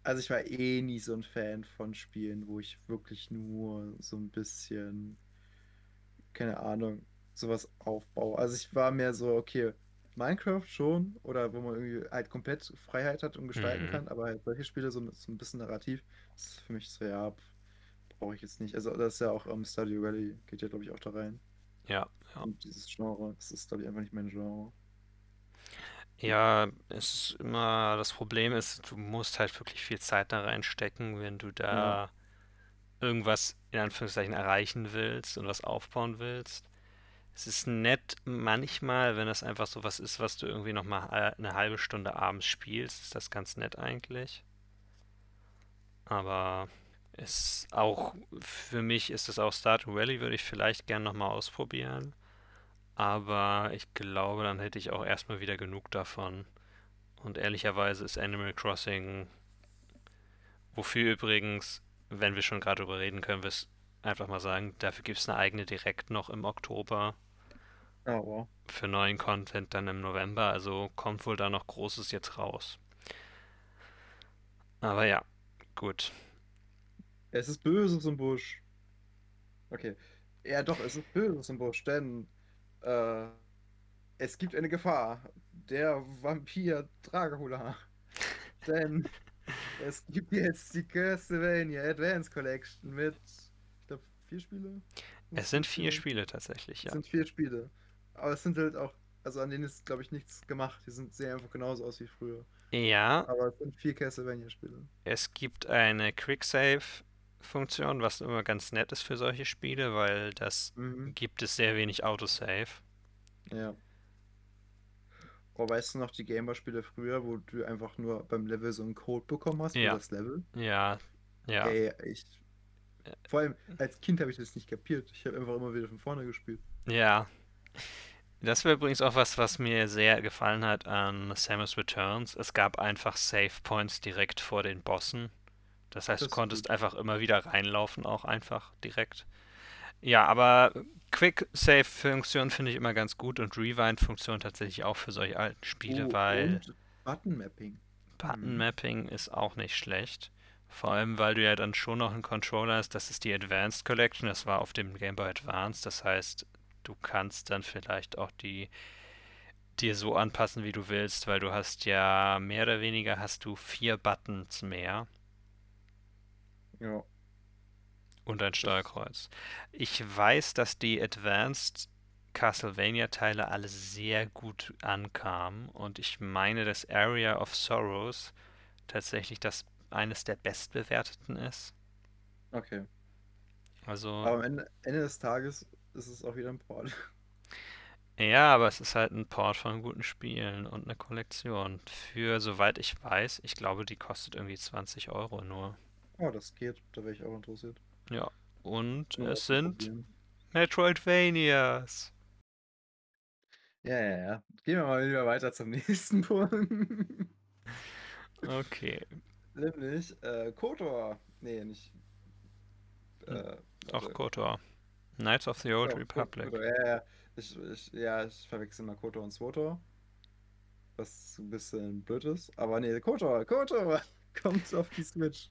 B: also ich war eh nie so ein Fan von Spielen, wo ich wirklich nur so ein bisschen, keine Ahnung, sowas aufbaue. Also ich war mehr so, okay, Minecraft schon, oder wo man irgendwie halt komplett Freiheit hat und gestalten
A: Mhm.
B: kann, aber halt solche Spiele so so ein bisschen Narrativ, das ist für mich so, ja, brauche ich jetzt nicht. Also das ist ja auch ähm, Stardew Valley, geht ja glaube ich auch da rein.
A: Ja, ja.
B: Und dieses Genre, das ist glaube ich einfach nicht mein Genre.
A: Ja, es ist immer, das Problem ist, du musst halt wirklich viel Zeit da reinstecken, wenn du
B: Ja,
A: da irgendwas in Anführungszeichen erreichen willst und was aufbauen willst. Es ist nett manchmal, wenn das einfach so was ist, was du irgendwie noch mal äh, eine halbe Stunde abends spielst, ist das ganz nett eigentlich. Aber es auch für mich ist es auch Stardew Valley, würde ich vielleicht gern noch mal ausprobieren. Aber ich glaube, dann hätte ich auch erstmal wieder genug davon. Und ehrlicherweise ist Animal Crossing, wofür übrigens, wenn wir schon gerade drüber reden, können wir es einfach mal sagen, dafür gibt es eine eigene Direkt noch im Oktober
B: oh, wow.
A: für neuen Content dann im November. Also kommt wohl da noch Großes jetzt raus. Aber ja, gut.
B: Es ist Böses im Busch. Okay. Ja, doch, es ist Böses im Busch, denn äh, es gibt eine Gefahr. Der Vampir Dracula. Denn es gibt jetzt die Castlevania Advance Collection mit, ich glaube, vier Spiele?
A: Es sind vier
B: Spiele?
A: Tatsächlich,
B: Es
A: ja.
B: sind vier Spiele. Aber es sind halt auch, also an denen ist, glaube ich, nichts gemacht. Die sind, sehen einfach genauso aus wie früher.
A: Ja,
B: Aber es sind vier Castlevania-Spiele.
A: es gibt eine Quick-Save-Funktion, was immer ganz nett ist für solche Spiele, weil das
B: Mhm.
A: gibt es sehr wenig Autosave.
B: Ja. Oh, weißt du noch die Gameboy-Spiele früher, wo du einfach nur beim Level so einen Code bekommen hast für
A: Ja,
B: das Level?
A: ja, ja.
B: Ey, ich. Vor allem als Kind habe ich das nicht kapiert. Ich habe einfach immer wieder von vorne gespielt.
A: Ja, das wäre übrigens auch was, was mir sehr gefallen hat an Samus Returns. Es gab einfach Save Points direkt vor den Bossen. Das heißt, du
B: Das ist
A: konntest
B: gut.
A: einfach immer wieder reinlaufen, auch einfach direkt. Ja, aber Quick Save Funktion finde ich immer ganz gut und Rewind Funktion tatsächlich auch für solche alten Spiele,
B: Oh,
A: weil
B: und Button Mapping.
A: Button
B: Mhm.
A: Mapping ist auch nicht schlecht. Vor allem, weil du ja dann schon noch einen Controller hast. Das ist die Advanced Collection. Das war auf dem Game Boy Advance. Das heißt, du kannst dann vielleicht auch die dir so anpassen, wie du willst, weil du hast ja mehr oder weniger hast du vier Buttons mehr
B: Ja,
A: und ein. Steuerkreuz. Ich weiß, dass die Advanced Castlevania-Teile alle sehr gut ankamen und ich meine, dass Area of Sorrows tatsächlich das eines der bestbewerteten ist.
B: Okay.
A: Also,
B: Aber am Ende, Ende des Tages ist es auch wieder ein Port.
A: ja, aber es ist halt ein Port von guten Spielen und eine Kollektion. Für, soweit ich weiß, ich glaube, die kostet irgendwie 20 Euro nur.
B: Oh, das geht. Da wäre ich auch interessiert.
A: Ja, und
B: Nur
A: es sind. Metroidvanias.
B: Ja, ja, ja. Gehen wir mal wieder weiter zum nächsten Punkt.
A: Okay,
B: Nämlich, äh, KOTOR. Nee, nicht.
A: Hm,
B: Äh,
A: auch
B: warte.
A: KOTOR. Knights of the Old
B: Ko-
A: Republic.
B: KOTOR. Ja, ja. Ich, ich, ja, ich verwechsel mal KOTOR und SWOTOR. Was ein bisschen blöd ist. Aber nee, KOTOR, KOTOR kommt auf die Switch.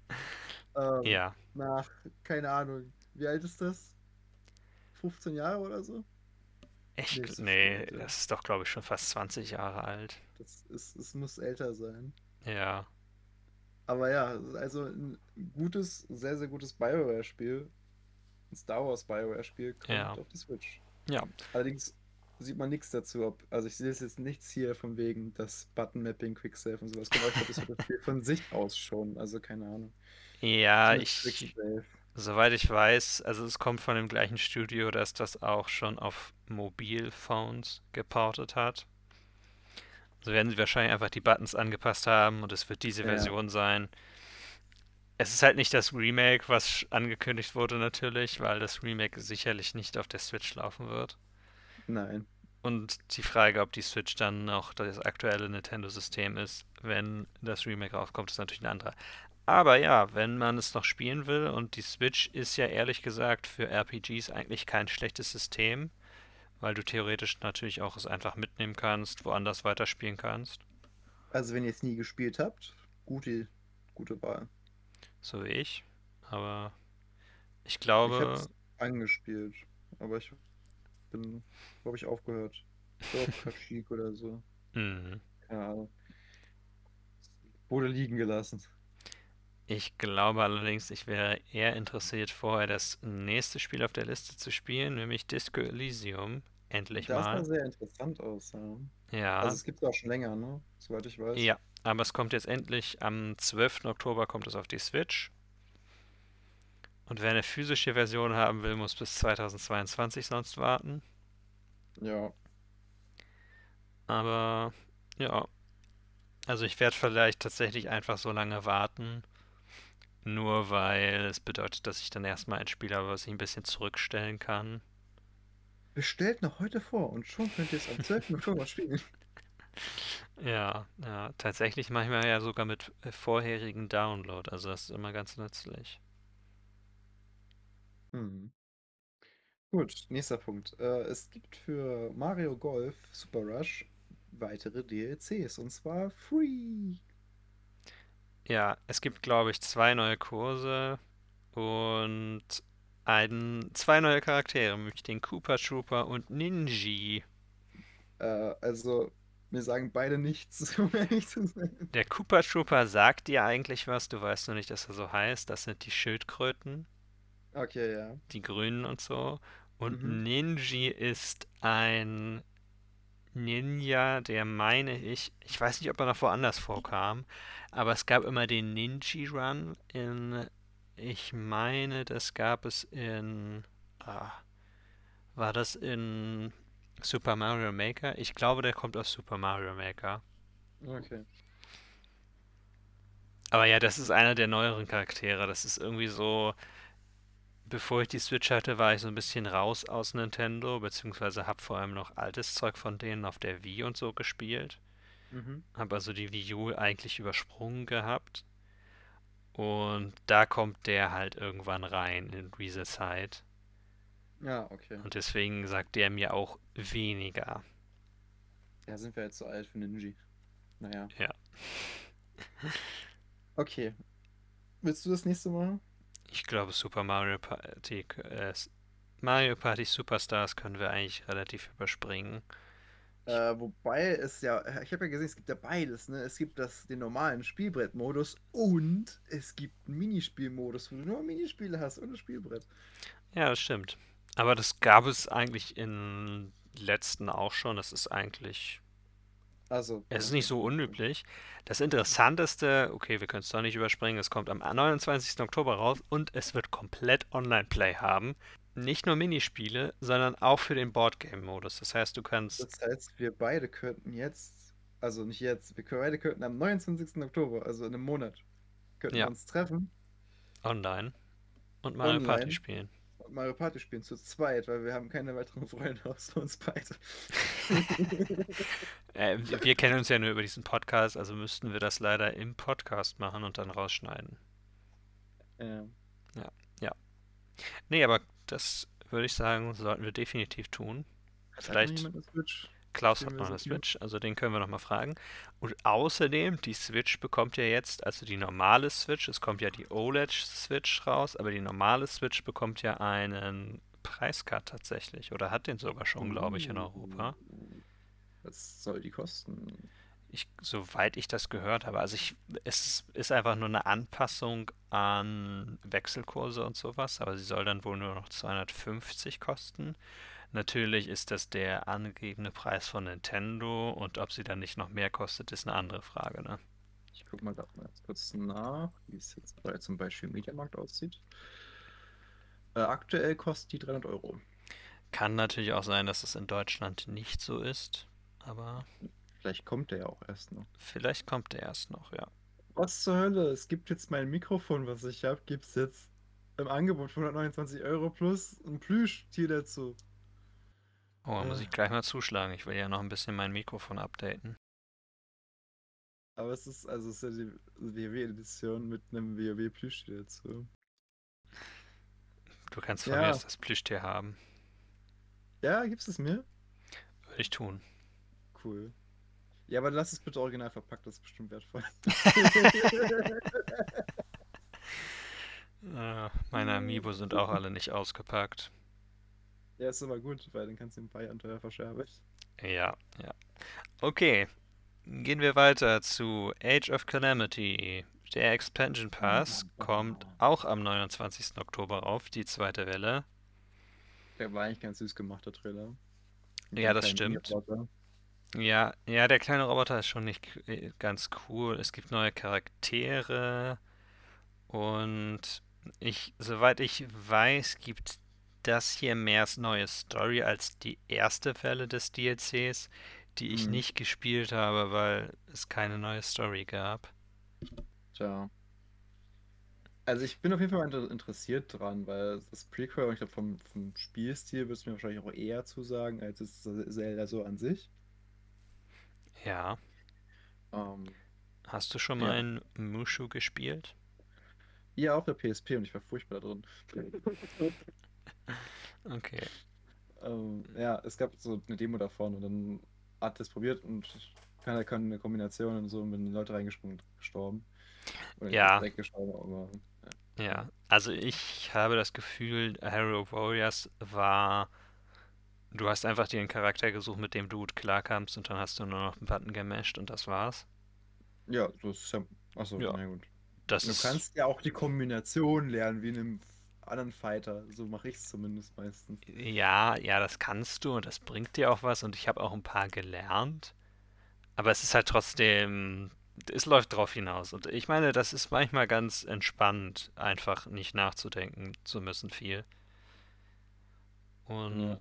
B: Ähm,
A: Ja,
B: nach, keine Ahnung, wie alt ist das? 15 Jahre oder so?
A: ich,
B: Nee, ist viel
A: nee,
B: älter.
A: das ist doch, glaube ich, schon fast 20 Jahre alt.
B: Das ist, es muss älter sein.
A: Ja.
B: Aber ja, also ein gutes, sehr, sehr gutes BioWare-Spiel. Ein Star Wars BioWare-Spiel kommt
A: Ja.
B: auf die Switch.
A: Ja.
B: Allerdings sieht man nichts dazu. Ob, also ich sehe jetzt nichts hier von wegen das Button-Mapping, Quicksave und sowas. Genau, ich glaube, das wird das Spiel von sich aus schon. Also keine Ahnung.
A: Ja, ich, soweit ich weiß, also es kommt von dem gleichen Studio, das das auch schon auf Mobilphones geportet hat. So werden sie wahrscheinlich einfach die Buttons angepasst haben und es wird diese
B: Ja.
A: Version sein. Es ist halt nicht das Remake, was angekündigt wurde natürlich, weil das Remake sicherlich nicht auf der Switch laufen wird.
B: Nein.
A: Und die Frage, ob die Switch dann noch das aktuelle Nintendo-System ist, wenn das Remake rauskommt, ist natürlich eine andere. Aber ja, wenn man es noch spielen will und die Switch ist ja ehrlich gesagt für RPGs eigentlich kein schlechtes System, weil du theoretisch natürlich auch es einfach mitnehmen kannst, woanders weiterspielen kannst,
B: Also wenn ihr es nie gespielt habt, gute, gute Wahl.
A: so wie ich. Aber ich
B: Ich
A: glaube,
B: habe es angespielt, aber ich bin, glaube ich, aufgehört. So auf oder so.
A: mh,
B: Keine Ahnung. Wurde liegen gelassen.
A: Ich glaube allerdings, ich wäre eher interessiert, vorher das nächste Spiel auf der Liste zu spielen, nämlich Disco Elysium. Endlich
B: Das sah
A: mal.
B: sehr interessant aus, ja.
A: Ja.
B: Also es gibt es auch schon länger, ne? Soweit ich weiß.
A: Ja, aber es kommt jetzt endlich am 12. Oktober kommt es auf die Switch. Und wer eine physische Version haben will, muss bis 2022 sonst warten.
B: Ja.
A: Aber ja, also ich werde vielleicht tatsächlich einfach so lange warten, nur weil es bedeutet, dass ich dann erstmal ein Spiel habe, was ich ein bisschen zurückstellen kann.
B: Bestellt noch heute vor und schon könnt ihr es am 12. Oktober spielen.
A: Ja, ja, tatsächlich manchmal ja sogar mit äh, vorherigen Download, also das ist immer ganz nützlich.
B: Hm. Gut, nächster Punkt. Äh, es gibt für Mario Golf Super Rush weitere DLCs und zwar free.
A: Ja, es gibt, glaube ich, zwei neue Kurse und ein, zwei neue Charaktere, nämlich den Koopa Trooper und Ninji.
B: Äh, also, mir sagen beide nichts, um ehrlich zu sein.
A: Der Koopa Trooper sagt dir eigentlich was, du weißt nur nicht, dass er so heißt. Das sind die Schildkröten,
B: Okay, ja.
A: die Grünen und so. Und
B: Mhm.
A: Ninji ist ein Ninja, der meine ich, ich weiß nicht, ob er noch woanders vorkam, aber es gab immer den Ninji Run in, ich meine, das gab es in, ah, war das in Super Mario Maker? Ich glaube, der kommt aus Super Mario Maker.
B: Okay.
A: Aber ja, das ist einer der neueren Charaktere. Das ist irgendwie so, bevor ich die Switch hatte, war ich so ein bisschen raus aus Nintendo, beziehungsweise habe vor allem noch altes Zeug von denen auf der Wii und so gespielt.
B: Mhm.
A: Habe also die Wii U eigentlich übersprungen gehabt. Und da kommt der halt irgendwann rein in Reset Side.
B: Ja, okay.
A: Und deswegen sagt der mir auch weniger.
B: Ja, sind wir jetzt so alt für Ninja. Naja.
A: Ja.
B: Okay. Willst du das nächste machen?
A: Ich glaube, Super Mario Party, äh, Mario Party Superstars können wir eigentlich relativ überspringen.
B: Äh, wobei es ja, ich habe ja gesehen, es gibt ja beides, ne? Es gibt das, den normalen Spielbrettmodus und es gibt einen Minispielmodus, wo du nur Minispiele hast ohne Spielbrett.
A: Ja, das stimmt. Aber das gab es eigentlich in letzten auch schon. Das ist eigentlich,
B: Also,
A: es ist nicht so unüblich. Das Interessanteste, okay, wir können es doch nicht überspringen, es kommt am 29. Oktober raus und es wird komplett Online-Play haben. Nicht nur Minispiele, sondern auch für den Boardgame-Modus. Das heißt, du kannst,
B: Das heißt, wir beide könnten jetzt, also nicht jetzt, wir beide könnten am 29. Oktober, also in einem Monat, könnten
A: Ja.
B: wir uns treffen
A: online und Party
B: Online?
A: spielen.
B: Mario Party spielen zu zweit, weil wir haben keine weiteren Freunde außer uns beide.
A: Äh, wir, kennen uns ja nur über diesen Podcast, also müssten wir das leider im Podcast machen und dann rausschneiden.
B: Ja.
A: Nee, aber das würde ich sagen, sollten wir definitiv tun.
B: Hat
A: Vielleicht
B: jemand eine Switch?
A: Klaus hat noch eine? Switch, also den können wir noch mal fragen. Und außerdem, die Switch bekommt ja jetzt, also die normale Switch, es kommt ja die OLED-Switch raus, aber die normale Switch bekommt ja einen Preiscut tatsächlich oder hat den sogar schon, glaube ich, in Europa.
B: Was soll die kosten?
A: Ich, soweit ich das gehört habe. Also ich, es ist einfach nur eine Anpassung an Wechselkurse und sowas, aber sie soll dann wohl nur noch 250 kosten. Natürlich ist das der angegebene Preis von Nintendo und ob sie dann nicht noch mehr kostet, ist eine andere Frage, ne?
B: Ich guck mal gerade mal ganz kurz nach, wie es jetzt bei zum Beispiel im Mediamarkt aussieht. Äh, aktuell kostet die 300 Euro.
A: Kann natürlich auch sein, dass es in Deutschland nicht so ist, aber
B: Vielleicht kommt der ja auch erst noch.
A: vielleicht kommt der erst noch, ja.
B: Was zur Hölle? Es gibt jetzt mein Mikrofon, was ich habe, gibt es jetzt im Angebot für 129 Euro plus ein Plüschtier dazu.
A: Oh, da muss ich gleich mal zuschlagen. Ich will ja noch ein bisschen mein Mikrofon updaten.
B: Aber es ist also es ist ja die WoW-Edition mit einem WoW-Plüschtier dazu.
A: Du kannst von
B: Ja.
A: mir erst das Plüschtier haben.
B: Ja, gibst es mir?
A: Würde ich tun.
B: Cool. Ja, aber lass es bitte original verpackt, das ist bestimmt wertvoll.
A: Äh, meine Amiibo sind auch alle nicht ausgepackt.
B: Ja, ist aber gut, weil dann kannst du ein paar Jahre teuer verscherben.
A: Ja, ja. Okay, gehen wir weiter zu Age of Calamity. Der Expansion Pass kommt auch am 29. Oktober auf, die zweite Welle.
B: Der war eigentlich ganz süß gemacht, der Trailer. Mit
A: Ja, das stimmt. Ja, ja, der kleine Roboter ist schon nicht ganz cool. Es gibt neue Charaktere und ich, soweit ich weiß, gibt das hier mehr neue Story als die erste Welle des DLCs, die ich
B: Mhm.
A: nicht gespielt habe, weil es keine neue Story gab.
B: Tja. Also ich bin auf jeden Fall mal inter- interessiert dran, weil das Prequel, und ich glaube vom, vom Spielstil würdest du mir wahrscheinlich auch eher zusagen, als es Zelda so an sich.
A: Ja,
B: Ähm,
A: hast du schon
B: Ja.
A: mal in Mushu gespielt?
B: ja, auf der PSP und ich war furchtbar da drin.
A: Okay.
B: Ähm, ja, es gab so eine Demo davon und dann hat es probiert und keiner kann eine Kombination und so und wenn die Leute reingesprungen und gestorben. Oder
A: Ja.
B: gestorben, aber
A: Ja, also ich habe das Gefühl, Hero Warriors war, du hast einfach dir einen Charakter gesucht, mit dem du gut klarkamst und dann hast du nur noch einen Button gemasht und das war's.
B: ja, so ist ja. Achso,
A: Ja.
B: na gut.
A: Das
B: Du kannst ja auch die Kombination lernen, wie in einem anderen Fighter. So mache ich es zumindest meistens.
A: ja, ja, das kannst du und das bringt dir auch was und ich habe auch ein paar gelernt. Aber es ist halt trotzdem, es läuft drauf hinaus. Und ich meine, das ist manchmal ganz entspannt, einfach nicht nachzudenken zu müssen viel. Und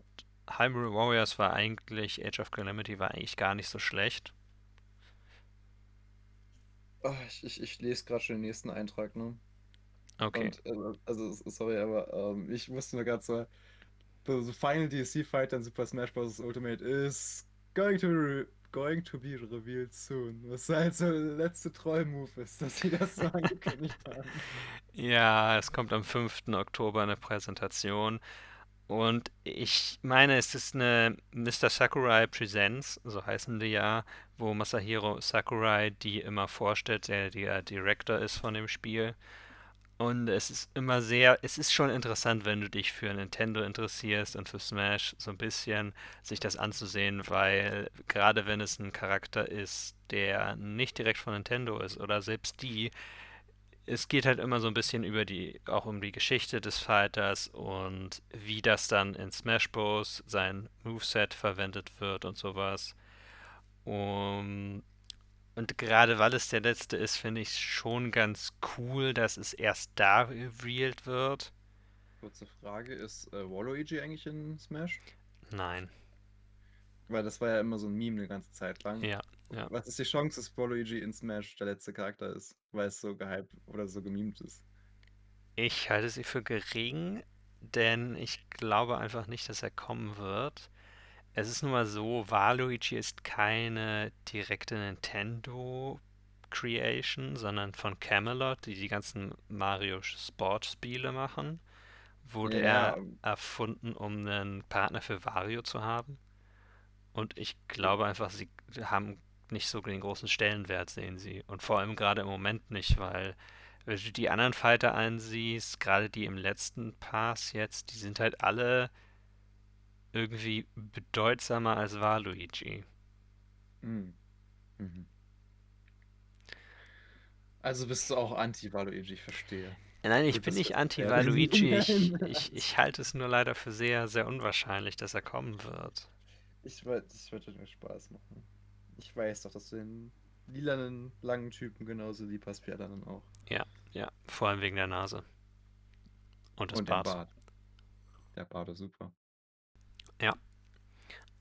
A: Hyrule Warriors war eigentlich, Age of Calamity war eigentlich gar nicht so schlecht.
B: Ah, ich, ich, ich lese gerade schon den nächsten Eintrag, ne?
A: Okay.
B: Und, äh, also, sorry, aber ähm, ich musste nur gerade so. The, final DLC fight in Super Smash Bros. Ultimate is going to, going to be revealed soon. Was halt so der letzte Troll-Move ist, dass sie das so angekündigt haben.
A: Ja, es kommt am 5. Oktober eine Präsentation. Und ich meine, es ist eine Mr. Sakurai Presents, so heißen die ja, wo Masahiro Sakurai die immer vorstellt, der der Director ist von dem Spiel. Und es ist immer sehr, es ist schon interessant, wenn du dich für Nintendo interessierst und für Smash so ein bisschen sich das anzusehen, weil gerade wenn es ein Charakter ist, der nicht direkt von Nintendo ist oder selbst die, es geht halt immer so ein bisschen über die, auch um die Geschichte des Fighters und wie das dann in Smash Bros. sein Moveset verwendet wird und sowas. Um, und gerade weil es der letzte ist, finde ich schon ganz cool, dass es erst da revealed wird.
B: Kurze Frage: Ist äh, Waluigi eigentlich in Smash?
A: Nein.
B: Weil das war ja immer so ein Meme eine ganze Zeit lang.
A: Ja, ja.
B: Was ist die Chance, dass Waluigi in Smash der letzte Charakter ist? Weil es so gehypt oder so gemimt ist.
A: Ich halte sie für gering, denn ich glaube einfach nicht, dass er kommen wird. Es ist nun mal so, Waluigi ist keine direkte Nintendo Creation, sondern von Camelot, die die ganzen Mario Sport Spiele machen. Wurde
B: Ja.
A: er erfunden, um einen Partner für Wario zu haben. Und ich glaube einfach, sie haben nicht so den großen Stellenwert, sehen sie. Und vor allem gerade im Moment nicht, weil wenn du die anderen Fighter ansiehst, gerade die im letzten Pass jetzt, die sind halt alle irgendwie bedeutsamer als Waluigi.
B: Mhm. Mhm. Also bist du auch Anti-Waluigi, ich verstehe.
A: Nein, ich
B: Gut,
A: bin nicht anti-Waluigi.
B: Ja.
A: Ich, ich, ich halte es nur leider für sehr, sehr unwahrscheinlich, dass er kommen wird.
B: Ich weiß, das wird mir Spaß machen. Ich weiß doch, dass du den lilanen, langen Typen genauso lieb hast wie anderen auch.
A: Ja, vor allem wegen der Nase. Und des
B: Und den
A: Barts.
B: Bart. Der Bart ist super.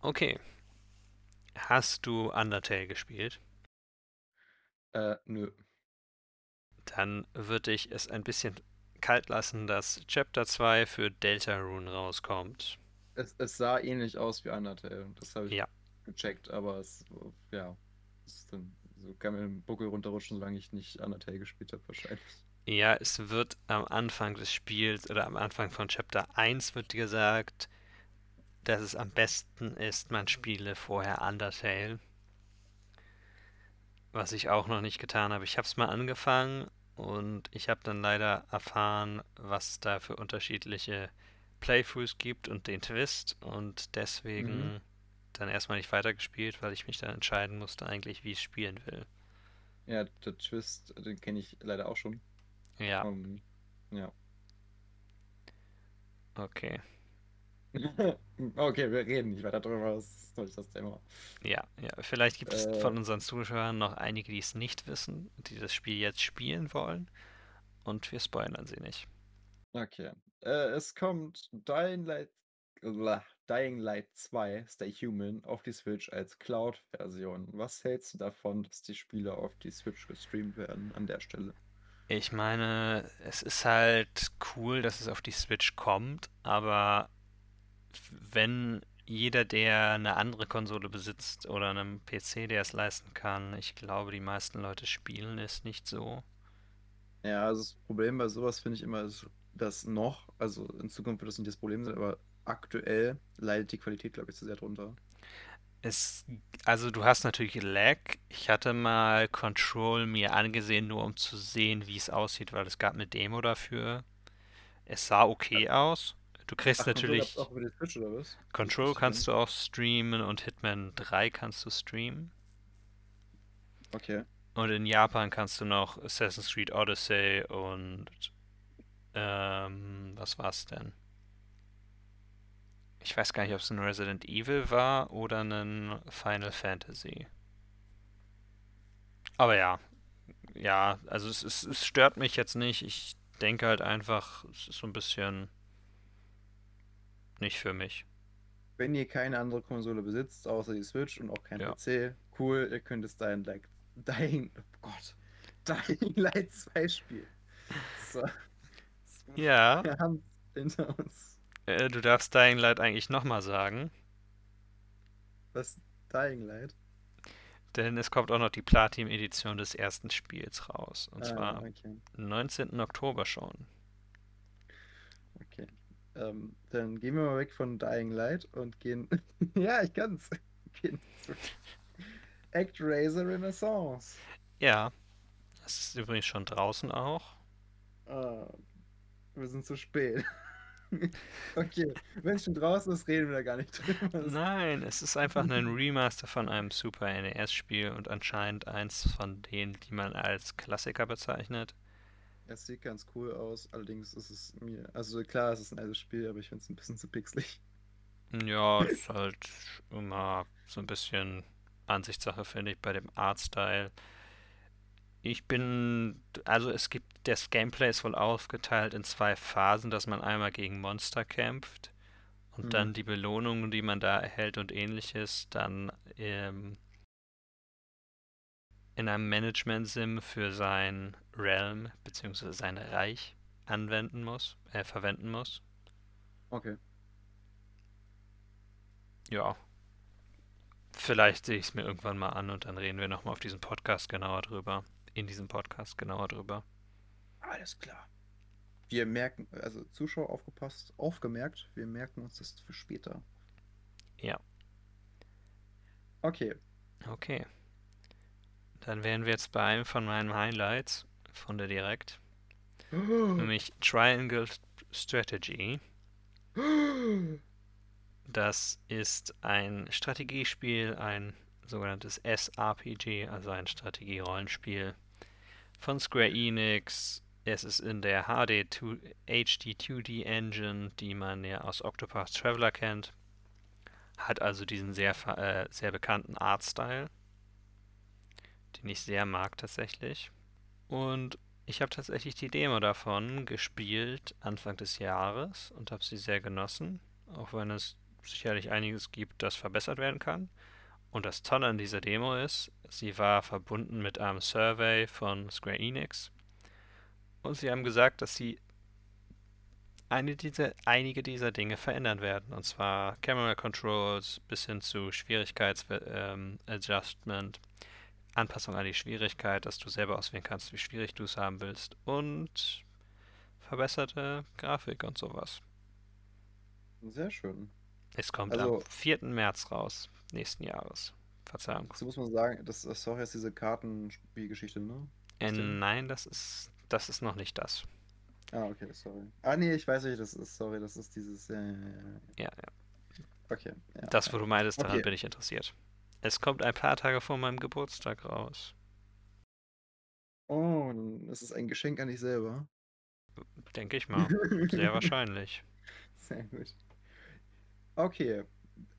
A: Okay. Hast du Undertale gespielt?
B: Äh, nö.
A: Dann würde ich es ein bisschen kalt lassen, dass Chapter 2 für Deltarune rauskommt.
B: Es, es sah ähnlich aus wie Undertale. Das habe ich
A: Ja.
B: gecheckt, aber es, ja. Es ist dann, so kann mir den Buckel runterrutschen, solange ich nicht Undertale gespielt habe, wahrscheinlich.
A: Ja, es wird am Anfang des Spiels oder am Anfang von Chapter 1 wird gesagt, dass es am besten ist, man spiele vorher Undertale. Was ich auch noch nicht getan habe. Ich habe es mal angefangen und ich habe dann leider erfahren, was es da für unterschiedliche Playthroughs gibt und den Twist und deswegen
B: Mhm.
A: dann erstmal nicht weitergespielt, weil ich mich dann entscheiden musste eigentlich, wie ich spielen will.
B: Ja, der Twist, den kenne ich leider auch schon.
A: Ja,
B: Ähm, ja.
A: okay.
B: okay, wir reden nicht weiter drüber, das ist nicht das Thema.
A: Ja, ja, vielleicht gibt es
B: Äh.
A: von unseren Zuschauern noch einige, die es nicht wissen, die das Spiel jetzt spielen wollen. Und wir spoilern sie nicht.
B: Okay. Äh, es kommt Dying Light, Blah, Dying Light 2, Stay Human, auf die Switch als Cloud-Version. Was hältst du davon, dass die Spiele auf die Switch gestreamt werden an der Stelle?
A: Ich meine, es ist halt cool, dass es auf die Switch kommt, aber wenn jeder, der eine andere Konsole besitzt oder einen PC, der es leisten kann, ich glaube, die meisten Leute spielen es nicht so.
B: Ja, also das Problem bei sowas finde ich immer, ist, dass noch, also in Zukunft wird das nicht das Problem sein, aber aktuell leidet die Qualität, glaube ich, zu sehr drunter.
A: Es, also du hast natürlich Lag. Ich hatte mal Control mir angesehen, nur um zu sehen, wie es aussieht, weil es gab eine Demo dafür. Es sah okay aus. Du kriegst
B: Ach, Control
A: natürlich
B: gab's auch über die Switch oder was?
A: Control kannst du auch streamen und Hitman 3 kannst du streamen.
B: Okay.
A: Und in Japan kannst du noch Assassin's Creed Odyssey und ähm, was war's denn? Ich weiß gar nicht, ob es ein Resident Evil war oder ein Final Fantasy. Aber ja, ja, also es, es, es stört mich jetzt nicht. Ich denke halt einfach, es ist so ein bisschen nicht für mich.
B: Wenn ihr keine andere Konsole besitzt, außer die Switch und auch kein
A: Ja.
B: PC, cool, ihr könnt es Dying Light, Dying, oh Gott, Dying Light 2 spielen. So.
A: Ja,
B: Wir haben es hinter uns.
A: äh, du darfst Dying Light eigentlich nochmal sagen,
B: Was Dying Light?
A: denn es kommt auch noch die Platin-Edition des ersten Spiels raus. Und
B: Ah,
A: zwar
B: okay.
A: 19. Oktober schon.
B: Ähm, dann gehen wir mal weg von Dying Light und gehen. ja, ich kann's. Gehen zu ActRaiser Renaissance.
A: Ja, das ist übrigens schon draußen auch.
B: Ah, wir sind zu spät. okay, wenn es schon draußen ist, reden wir da gar nicht drüber.
A: Nein, es ist einfach ein Remaster von einem Super NES-Spiel und anscheinend eins von denen, die man als Klassiker bezeichnet.
B: Es sieht ganz cool aus, allerdings ist es mir. Also klar, es ist ein altes Spiel, aber ich finde es ein bisschen zu pixelig.
A: Ja, ist halt immer so ein bisschen Ansichtssache, finde ich, bei dem Artstyle. Ich bin, also es gibt, das Gameplay ist wohl aufgeteilt in zwei Phasen, dass man einmal gegen Monster kämpft und
B: Mhm.
A: dann die Belohnungen, die man da erhält und ähnliches, dann ähm, in einem Management-Sim für sein Realm bzw. sein Reich anwenden muss, äh, verwenden muss.
B: Okay.
A: Ja. Vielleicht sehe ich es mir irgendwann mal an und dann reden wir nochmal auf diesem Podcast genauer drüber. In diesem Podcast genauer drüber.
B: Alles klar. Wir merken, also Zuschauer aufgepasst, aufgemerkt, wir merken uns das für später.
A: Ja.
B: Okay.
A: Okay. Dann wären wir jetzt bei einem von meinen Highlights von der Direkt, nämlich Triangle Strategy. Das ist ein Strategiespiel, ein sogenanntes SRPG, also ein Strategie-Rollenspiel, von Square Enix. Es ist in der HD 2, HD 2D Engine, die man ja aus Octopath Traveler kennt. Hat also diesen sehr, äh, sehr bekannten Artstyle, den ich sehr mag tatsächlich. Und ich habe tatsächlich die Demo davon gespielt Anfang des Jahres und habe sie sehr genossen, auch wenn es sicherlich einiges gibt, das verbessert werden kann. Und das Tolle an dieser Demo ist, sie war verbunden mit einem Survey von Square Enix. Und sie haben gesagt, dass sie dieser, einige dieser Dinge verändern werden. Und zwar Camera Controls bis hin zu Schwierigkeitsadjustment, ähm, Anpassung an die Schwierigkeit, dass du selber auswählen kannst, wie schwierig du es haben willst. Und verbesserte Grafik und sowas.
B: Sehr schön.
A: Es kommt also, am 4. März raus, nächsten Jahres. Verzeihung.
B: So muss man sagen, das ist auch jetzt diese Kartenspielgeschichte, ne?
A: Äh, nein, das ist, das ist noch nicht das.
B: Ah, okay, sorry. Ah, nee, ich weiß nicht, das ist, sorry, das ist dieses. Ja, ja, ja.
A: ja, ja.
B: Okay. Ja,
A: das, wo du meintest, daran okay. bin ich interessiert. Es kommt ein paar Tage vor meinem Geburtstag raus.
B: Oh, das ist ein Geschenk an dich selber.
A: Denke ich mal. Sehr wahrscheinlich.
B: Sehr gut. Okay,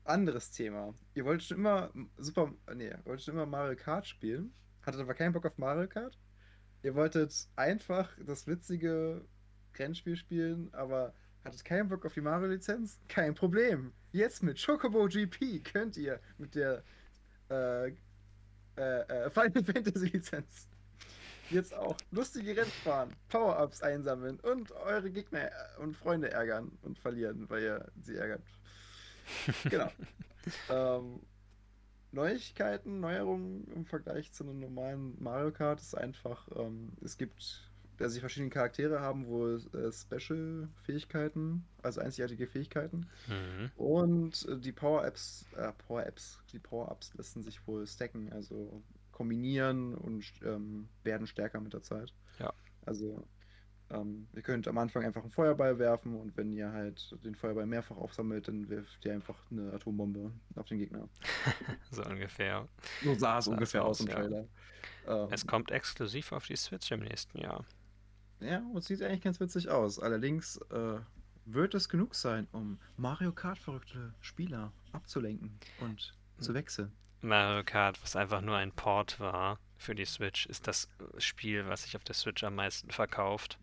B: anderes Thema. Ihr wolltet schon immer Super, nee, wolltet schon immer Mario Kart spielen, hattet aber keinen Bock auf Mario Kart. Ihr wolltet einfach das witzige Rennspiel spielen, aber hattet keinen Bock auf die Mario-Lizenz? Kein Problem. Jetzt mit Chocobo GP könnt ihr mit der äh, äh, äh, Final Fantasy Lizenz jetzt auch lustige Rennen fahren, Power-Ups einsammeln und eure Gegner und Freunde ärgern und verlieren, weil ihr sie ärgert genau. ähm, Neuigkeiten, Neuerungen im Vergleich zu einem normalen Mario Kart ist einfach, ähm, es gibt, dass sie verschiedene Charaktere haben, wohl äh, Special-Fähigkeiten, also einzigartige Fähigkeiten. Mhm. Und äh, die Power-Apps, äh, Power-Apps, die Power-Ups lassen sich wohl stacken, also kombinieren und ähm, werden stärker mit der Zeit.
A: Ja.
B: Also ähm, ihr könnt am Anfang einfach einen Feuerball werfen und wenn ihr halt den Feuerball mehrfach aufsammelt, dann wirft ihr einfach eine Atombombe auf den Gegner.
A: so ungefähr.
B: So sah es ungefähr aus im ja. Trailer.
A: Ähm, es kommt exklusiv auf die Switch im nächsten Jahr.
B: Ja, und sieht eigentlich ganz witzig aus. Allerdings äh, wird es genug sein, um Mario Kart verrückte Spieler abzulenken und zu wechseln.
A: Mario Kart, was einfach nur ein Port war für die Switch, ist das Spiel, was sich auf der Switch am meisten verkauft.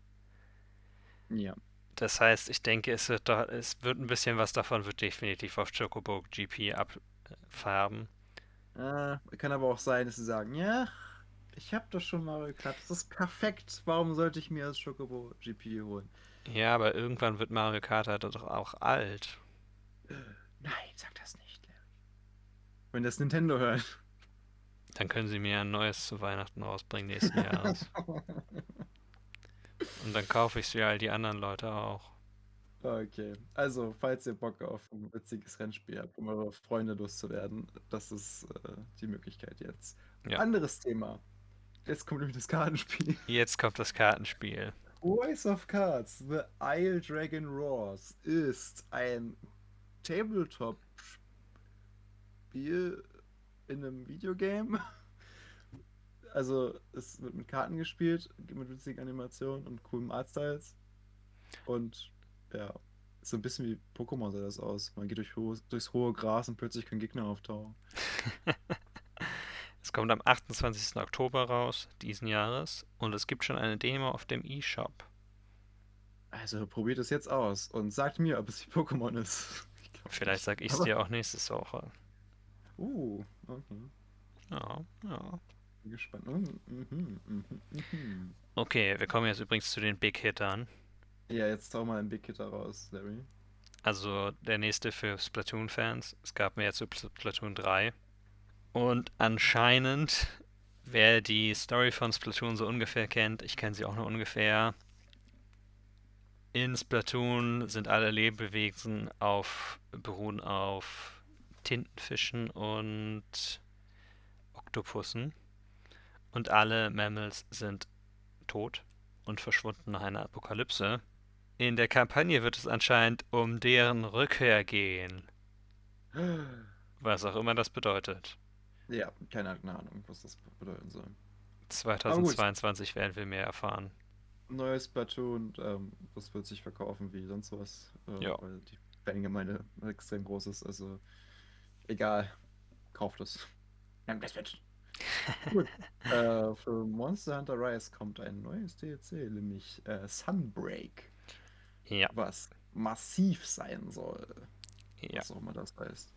B: Ja.
A: Das heißt, ich denke, es wird, da, es wird ein bisschen was davon wird definitiv auf Chocobo GP abfärben.
B: Äh, kann aber auch sein, dass sie sagen, ja, ich habe doch schon Mario Kart, das ist perfekt. Warum sollte ich mir das Chocobo GP holen?
A: Ja, aber irgendwann wird Mario Kart halt doch auch alt.
B: Nein, sag das nicht, Larry. Wenn das Nintendo hört.
A: Dann können sie mir ein neues zu Weihnachten rausbringen nächsten Jahres. Und dann kaufe ich sie all die anderen Leute auch.
B: Okay, also falls ihr Bock auf ein witziges Rennspiel habt, um eure Freunde loszuwerden, das ist äh, die Möglichkeit jetzt. Ja. Anderes Thema. Jetzt kommt nämlich das Kartenspiel.
A: Jetzt kommt das Kartenspiel.
B: Voice of Cards, The Isle Dragon Roars ist ein Tabletop-Spiel in einem Videogame also es wird mit Karten gespielt, mit witzigen Animationen und coolen Artstyles. Und ja, so ein bisschen wie Pokémon sah das aus. Man geht durch ho durchs hohe Gras und plötzlich können Gegner auftauchen.
A: es kommt am 28. Oktober raus, diesen Jahres, und es gibt schon eine Demo auf dem eShop.
B: Also probiert es jetzt aus und sagt mir, ob es wie Pokémon ist.
A: Vielleicht sag ich es dir auch nächste Woche.
B: Uh, okay.
A: Ja, ja
B: gespannt. Mhm, mhm, mhm,
A: mhm, okay, wir kommen jetzt übrigens zu den Big Hittern.
B: Ja, jetzt hau mal einen Big Hitter raus, Larry.
A: Also der nächste für Splatoon-Fans. Es gab mir jetzt Splatoon 3. Und anscheinend, wer die Story von Splatoon so ungefähr kennt, ich kenne sie auch nur ungefähr. In Splatoon sind alle Lebewesen auf, beruhen auf Tintenfischen und Oktopussen und alle Mammals sind tot und verschwunden nach einer Apokalypse. In der Kampagne wird es anscheinend um deren Rückkehr gehen. Was auch immer das bedeutet.
B: Ja, keine Ahnung, was das bedeuten soll.
A: 2022 werden wir mehr erfahren.
B: Neues Splatoon, ähm, das wird sich verkaufen wie sonst was. Äh,
A: Ja.
B: Weil die Fangemeinde extrem groß ist. Also egal, kauft es. Nehmt das mit. Gut. äh, für Monster Hunter Rise kommt ein neues DLC, nämlich äh, Sunbreak,
A: Ja,
B: was massiv sein soll.
A: ja.
B: was auch immer das heißt.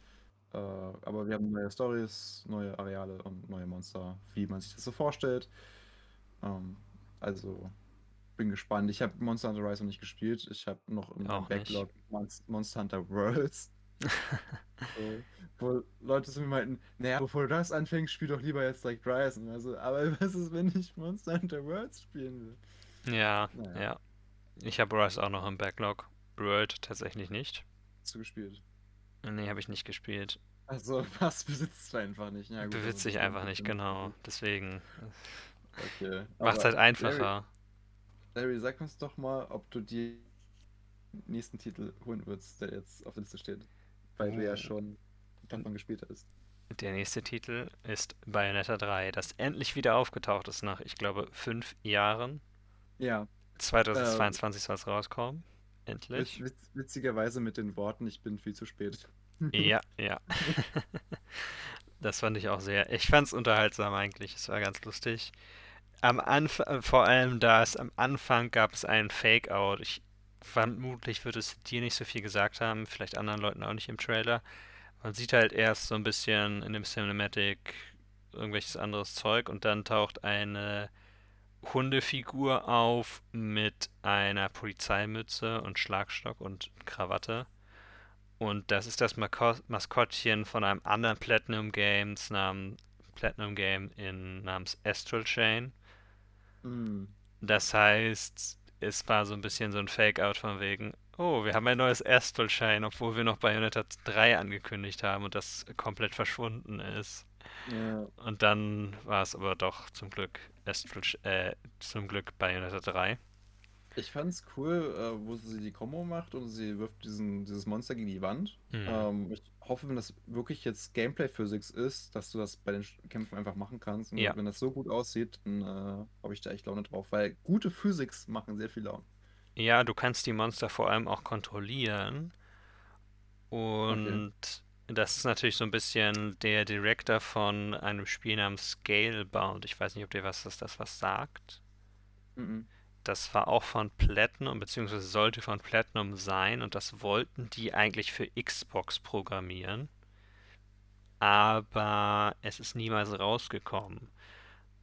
B: Äh, aber wir haben neue Stories, neue Areale und neue Monster, wie man sich das so vorstellt. Ähm, also bin gespannt. Ich habe Monster Hunter Rise noch nicht gespielt. Ich habe noch im
A: Auch nicht.
B: Backlog Monst- Monster Hunter Worlds. so, wo Leute zu mir meinten, naja, bevor du das anfängst, spiel doch lieber jetzt direkt Rise. Also, aber was ist, wenn ich Monster Hunter Worlds spielen will?
A: Ja,
B: Naja.
A: ja. Ich habe Rise auch noch im Backlog. World tatsächlich nicht.
B: Hast du gespielt?
A: Nee, habe ich nicht gespielt.
B: Also, was besitzt du einfach nicht? Ja, gut,
A: Besitze ich einfach
B: ein
A: nicht, genau. Deswegen
B: Okay.
A: macht's halt einfacher.
B: Larry, sag uns doch mal, ob du die nächsten Titel holen würdest, der jetzt auf der Liste steht. Weil du ja
A: Oh.
B: schon davon gespielt hast.
A: Der nächste Titel ist Bayonetta 3, das endlich wieder aufgetaucht ist nach, ich glaube, fünf Jahren.
B: Ja,
A: 2022 soll es rauskommen. Endlich.
B: witz, witz, witzigerweise mit den Worten, ich bin viel zu spät.
A: Ja, ja. Das fand ich auch sehr. Ich fand es unterhaltsam eigentlich. Es war ganz lustig. Am Anfang, vor allem da es am Anfang gab es einen Fake-Out. Ich vermutlich wird es dir nicht so viel gesagt haben, vielleicht anderen Leuten auch nicht im Trailer. Man sieht halt erst so ein bisschen in dem Cinematic irgendwelches anderes Zeug und dann taucht eine Hundefigur auf mit einer Polizeimütze und Schlagstock und Krawatte. Und das ist das Maskottchen von einem anderen Platinum Games namen, Platinum Game in, namens Astral Chain.
B: Hm.
A: Das heißt, es war so ein bisschen so ein Fake-Out von wegen, oh, wir haben ein neues Astral Chain, obwohl wir noch Bayonetta 3 angekündigt haben und das komplett verschwunden ist.
B: Ja,
A: Und dann war es aber doch zum Glück Astral, äh, zum Glück Bayonetta 3.
B: ich fand's cool, äh, wo sie die Combo macht und sie wirft diesen, dieses Monster gegen die Wand.
A: Mhm.
B: Ähm, ich hoffe, wenn das wirklich jetzt Gameplay-Physics ist, dass du das bei den Kämpfen einfach machen kannst. Und
A: Ja.
B: wenn das so gut aussieht, dann äh, habe ich da echt Laune drauf. Weil gute Physics machen sehr viel Laune.
A: Ja, du kannst die Monster vor allem auch kontrollieren. Und das ist natürlich so ein bisschen der Director von einem Spiel namens Scalebound. Ich weiß nicht, ob dir was das, das was sagt.
B: Mhm.
A: Das war auch von Platinum, beziehungsweise sollte von Platinum sein. Und das wollten die eigentlich für Xbox programmieren. Aber es ist niemals rausgekommen.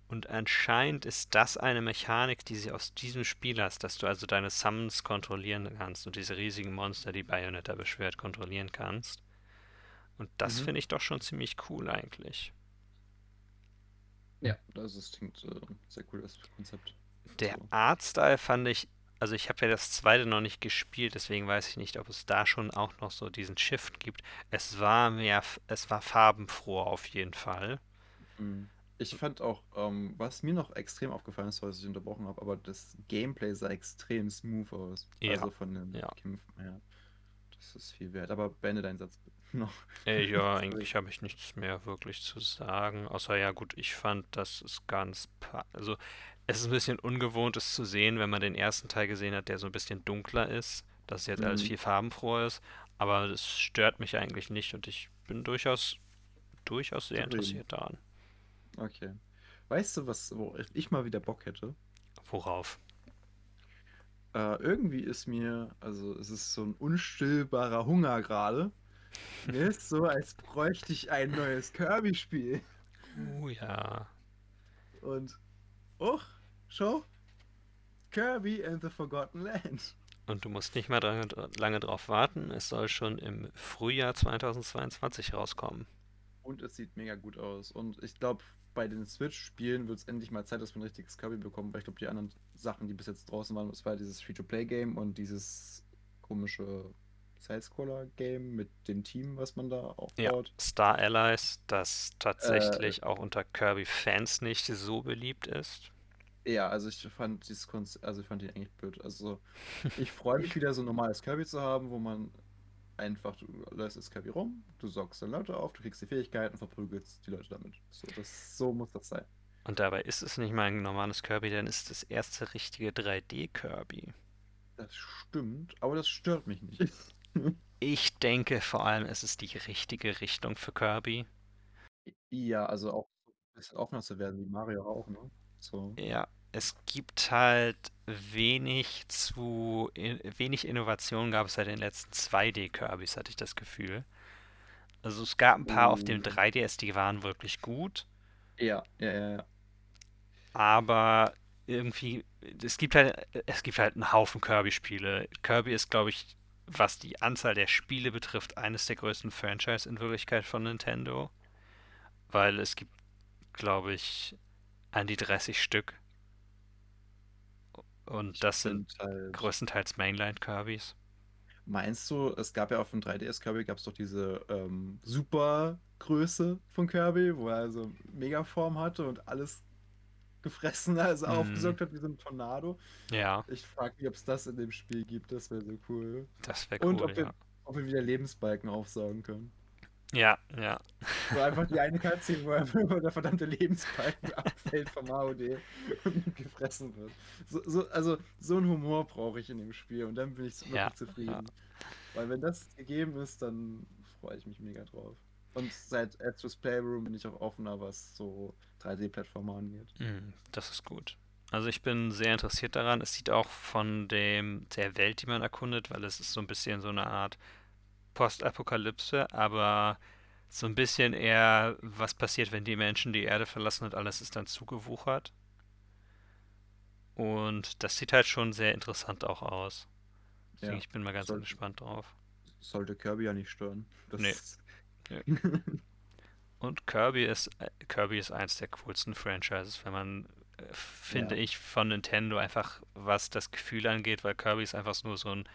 A: Und anscheinend ist das eine Mechanik, die sie aus diesem Spiel hast, dass du also deine Summons kontrollieren kannst und diese riesigen Monster, die Bayonetta beschwert, kontrollieren kannst. Und das
B: Mhm.
A: finde ich doch schon ziemlich cool eigentlich.
B: Ja, das ist, klingt äh, sehr cool, das Konzept.
A: Der
B: So.
A: Artstyle fand ich, also ich habe ja das zweite noch nicht gespielt, deswegen weiß ich nicht, ob es da schon auch noch so diesen Shift gibt. Es war mehr, es war farbenfroh auf jeden Fall.
B: Mhm. Ich fand auch, ähm, was mir noch extrem aufgefallen ist, was ich unterbrochen habe, aber das Gameplay sah extrem smooth aus.
A: Ja,
B: Also von den
A: ja.
B: Kämpfen her. Das ist viel wert. Aber beende deinen Satz noch.
A: Äh, ja, eigentlich habe ich nichts mehr wirklich zu sagen. Außer ja, gut, ich fand, das ist ganz. Also, es ist ein bisschen ungewohnt, es zu sehen, wenn man den ersten Teil gesehen hat, der so ein bisschen dunkler ist, dass jetzt alles
B: Mhm.
A: viel farbenfroher ist. Aber das stört mich eigentlich nicht und ich bin durchaus, durchaus sehr
B: Zufrieden.
A: interessiert daran.
B: Okay. Weißt du, was, wo ich mal wieder Bock hätte?
A: Worauf?
B: Äh, irgendwie ist mir, also es ist so ein unstillbarer Hunger gerade. Mir ist so, als bräuchte ich ein neues Kirby-Spiel.
A: Oh ja.
B: Und, oh, schau, Kirby and the Forgotten Land.
A: Und du musst nicht mehr dran, lange drauf warten. Es soll schon im Frühjahr 2022 rauskommen.
B: Und es sieht mega gut aus. Und ich glaube, bei den Switch-Spielen wird es endlich mal Zeit, dass wir ein richtiges Kirby bekommen, weil ich glaube, die anderen Sachen, die bis jetzt draußen waren, das war dieses Free-to-Play-Game und dieses komische Side-Scroller-Game mit dem Team, was man da
A: Ja,
B: aufbaut.
A: Star Allies, das tatsächlich auch unter Kirby-Fans nicht so beliebt ist.
B: Ja, also ich fand dieses Konzept, also ich fand ihn eigentlich blöd. Also ich freue mich wieder so ein normales Kirby zu haben, wo man einfach, du lässt das Kirby rum, du saugst dann Leute auf, du kriegst die Fähigkeiten, verprügelst die Leute damit. So, das, so muss das sein.
A: Und dabei ist es nicht mal ein normales Kirby, denn es ist das erste richtige 3D-Kirby.
B: Das stimmt, aber das stört mich nicht.
A: Ich denke vor allem, es ist die richtige Richtung für Kirby.
B: Ja, also auch ein bisschen offener zu werden, wie Mario auch, ne? So.
A: Ja, es gibt halt wenig zu, in, wenig Innovation gab es seit den letzten 2D-Kirbys, hatte ich das Gefühl. Also es gab ein paar auf dem
B: Oh.
A: 3DS, die waren wirklich gut,
B: Ja, ja, ja, ja.
A: aber irgendwie, es gibt halt, es gibt halt einen Haufen Kirby-Spiele. Kirby ist, glaube ich, was die Anzahl der Spiele betrifft, eines der größten Franchise in Wirklichkeit von Nintendo, weil es gibt, glaube ich, an die 30 Stück und das sind
B: halt.
A: größtenteils Mainline-Kirbys.
B: Meinst du, es gab ja auf dem 3DS Kirby gab es doch diese ähm, Supergröße von Kirby, wo er so Megaform hatte und alles gefressen, also
A: Mhm.
B: aufgesaugt hat wie so ein Tornado.
A: Ja,
B: Ich frage mich, ob es das in dem Spiel gibt, das wäre so cool.
A: das wäre
B: Und
A: cool,
B: ob wir,
A: ja.
B: ob wir wieder Lebensbalken aufsaugen können.
A: Ja, ja.
B: So einfach die eine Cutscene, wo einfach nur der verdammte Lebensbalken abfällt vom AOD und gefressen wird. So, so, also so einen Humor brauche ich in dem Spiel und dann bin ich wirklich
A: Ja,
B: zufrieden. Weil wenn das gegeben ist, dann freue ich mich mega drauf. Und seit Astros Playroom bin ich auch offener, was so 3D-Plattformen angeht.
A: Mm, Das ist gut. Also ich bin sehr interessiert daran. Es sieht auch von dem der Welt, die man erkundet, weil es ist so ein bisschen so eine Art Postapokalypse, aber so ein bisschen eher, was passiert, wenn die Menschen die Erde verlassen und alles ist dann zugewuchert. Und das sieht halt schon sehr interessant auch aus. Deswegen,
B: Ja,
A: ich bin mal ganz
B: sollte,
A: gespannt drauf.
B: sollte Kirby ja nicht stören. Das
A: Nee,
B: ist-
A: Und Kirby ist, Kirby ist eins der coolsten Franchises, wenn man, äh, finde
B: ja,
A: ich, von Nintendo einfach, was das Gefühl angeht, weil Kirby ist einfach nur so ein,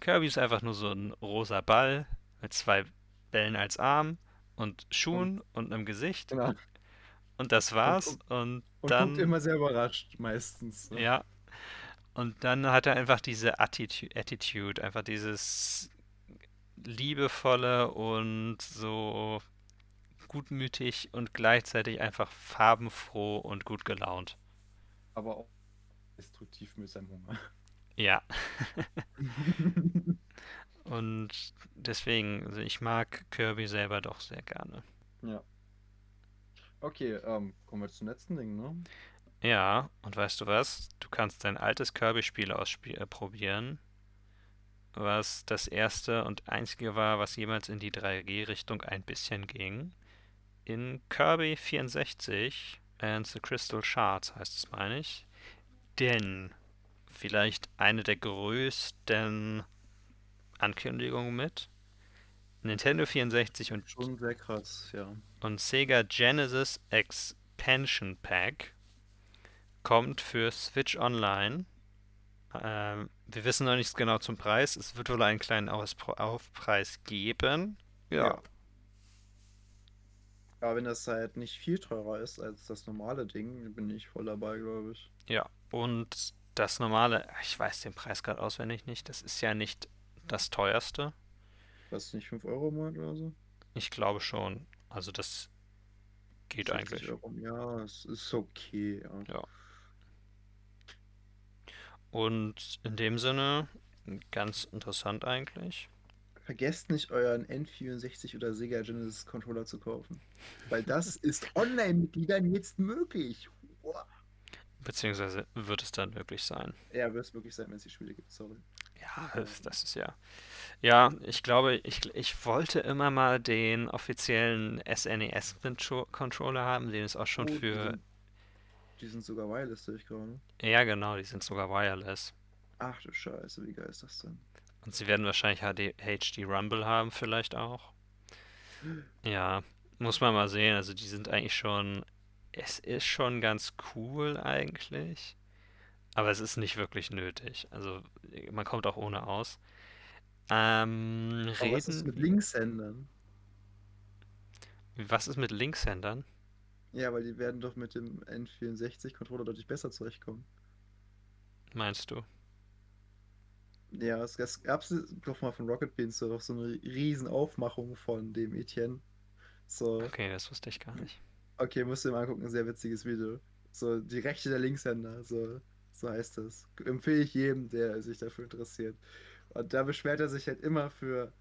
A: Kirby ist einfach nur so ein rosa Ball mit zwei Bällen als Arm und
B: und
A: Schuhen und einem Gesicht
B: genau.
A: und das
B: Und,
A: war's
B: und,
A: und
B: und
A: dann,
B: immer sehr überrascht, meistens. Ne?
A: ja, und dann hat er einfach diese Attitude, Attitude, einfach dieses liebevolle und so gutmütig und gleichzeitig einfach farbenfroh und gut gelaunt.
B: Aber auch destruktiv mit seinem Hunger.
A: Ja, und deswegen, also ich mag Kirby selber doch sehr gerne.
B: Ja. Okay, ähm, kommen wir zum letzten Ding, ne?
A: Ja, und weißt du was? Du kannst dein altes Kirby-Spiel ausprobieren, was das erste und einzige war, was jemals in die 3G-Richtung ein bisschen ging. In Kirby 64 and the Crystal Shards heißt es, meine ich. Denn vielleicht eine der größten Ankündigungen mit Nintendo 64 und,
B: Schon sehr krass, ja.
A: und Sega Genesis Expansion Pack kommt für Switch Online. Ähm, wir wissen noch nichts genau zum Preis. Es wird wohl einen kleinen Auspro Aufpreis geben. Ja,
B: Ja. Aber wenn das halt nicht viel teurer ist als das normale Ding, bin ich voll dabei, glaube ich.
A: ja. Und das normale, ich weiß den Preis gerade auswendig nicht. Das ist ja nicht das teuerste.
B: Was nicht 5 Euro im Monat oder so?
A: Ich glaube schon. Also das geht
B: 60
A: eigentlich.
B: Euro Jahr, es ist okay, ja.
A: Ja. Und in dem Sinne, ganz interessant eigentlich.
B: Vergesst nicht, euren N64 oder Sega Genesis Controller zu kaufen. Weil das ist Online-Mitgliedern jetzt möglich. Wow.
A: Beziehungsweise wird es dann wirklich sein.
B: Ja, wird es wirklich sein, wenn es die Spiele gibt, sorry.
A: Ja, das, das ist ja. Ja, ich glaube, ich, ich wollte immer mal den offiziellen SNES-Controller haben, den es auch schon
B: Oh,
A: für.
B: Die sind sogar wireless, sehe ich gerade.
A: Ja, genau, die sind sogar wireless.
B: Ach du Scheiße, wie geil ist das denn?
A: Und sie werden wahrscheinlich HD, HD Rumble haben, vielleicht auch. Ja, muss man mal sehen. Also, die sind eigentlich schon. Es ist schon ganz cool eigentlich. Aber es ist nicht wirklich nötig. Also, man kommt auch ohne aus. Ähm,
B: Aber was ist
A: reden.
B: mit Linkshändern?
A: Was ist mit Linkshändern?
B: Ja, weil die werden doch mit dem N64-Controller deutlich besser zurechtkommen.
A: Meinst du?
B: Ja, es, es gab doch mal von Rocket Beans so, doch so eine riesen Aufmachung von dem Etienne. So,
A: Okay, das wusste ich gar nicht.
B: Okay, musst du dir mal angucken, ein sehr witziges Video. So, die Rechte der Linkshänder, so, so heißt das. Empfehle ich jedem, der sich dafür interessiert. Und da beschwert er sich halt immer für.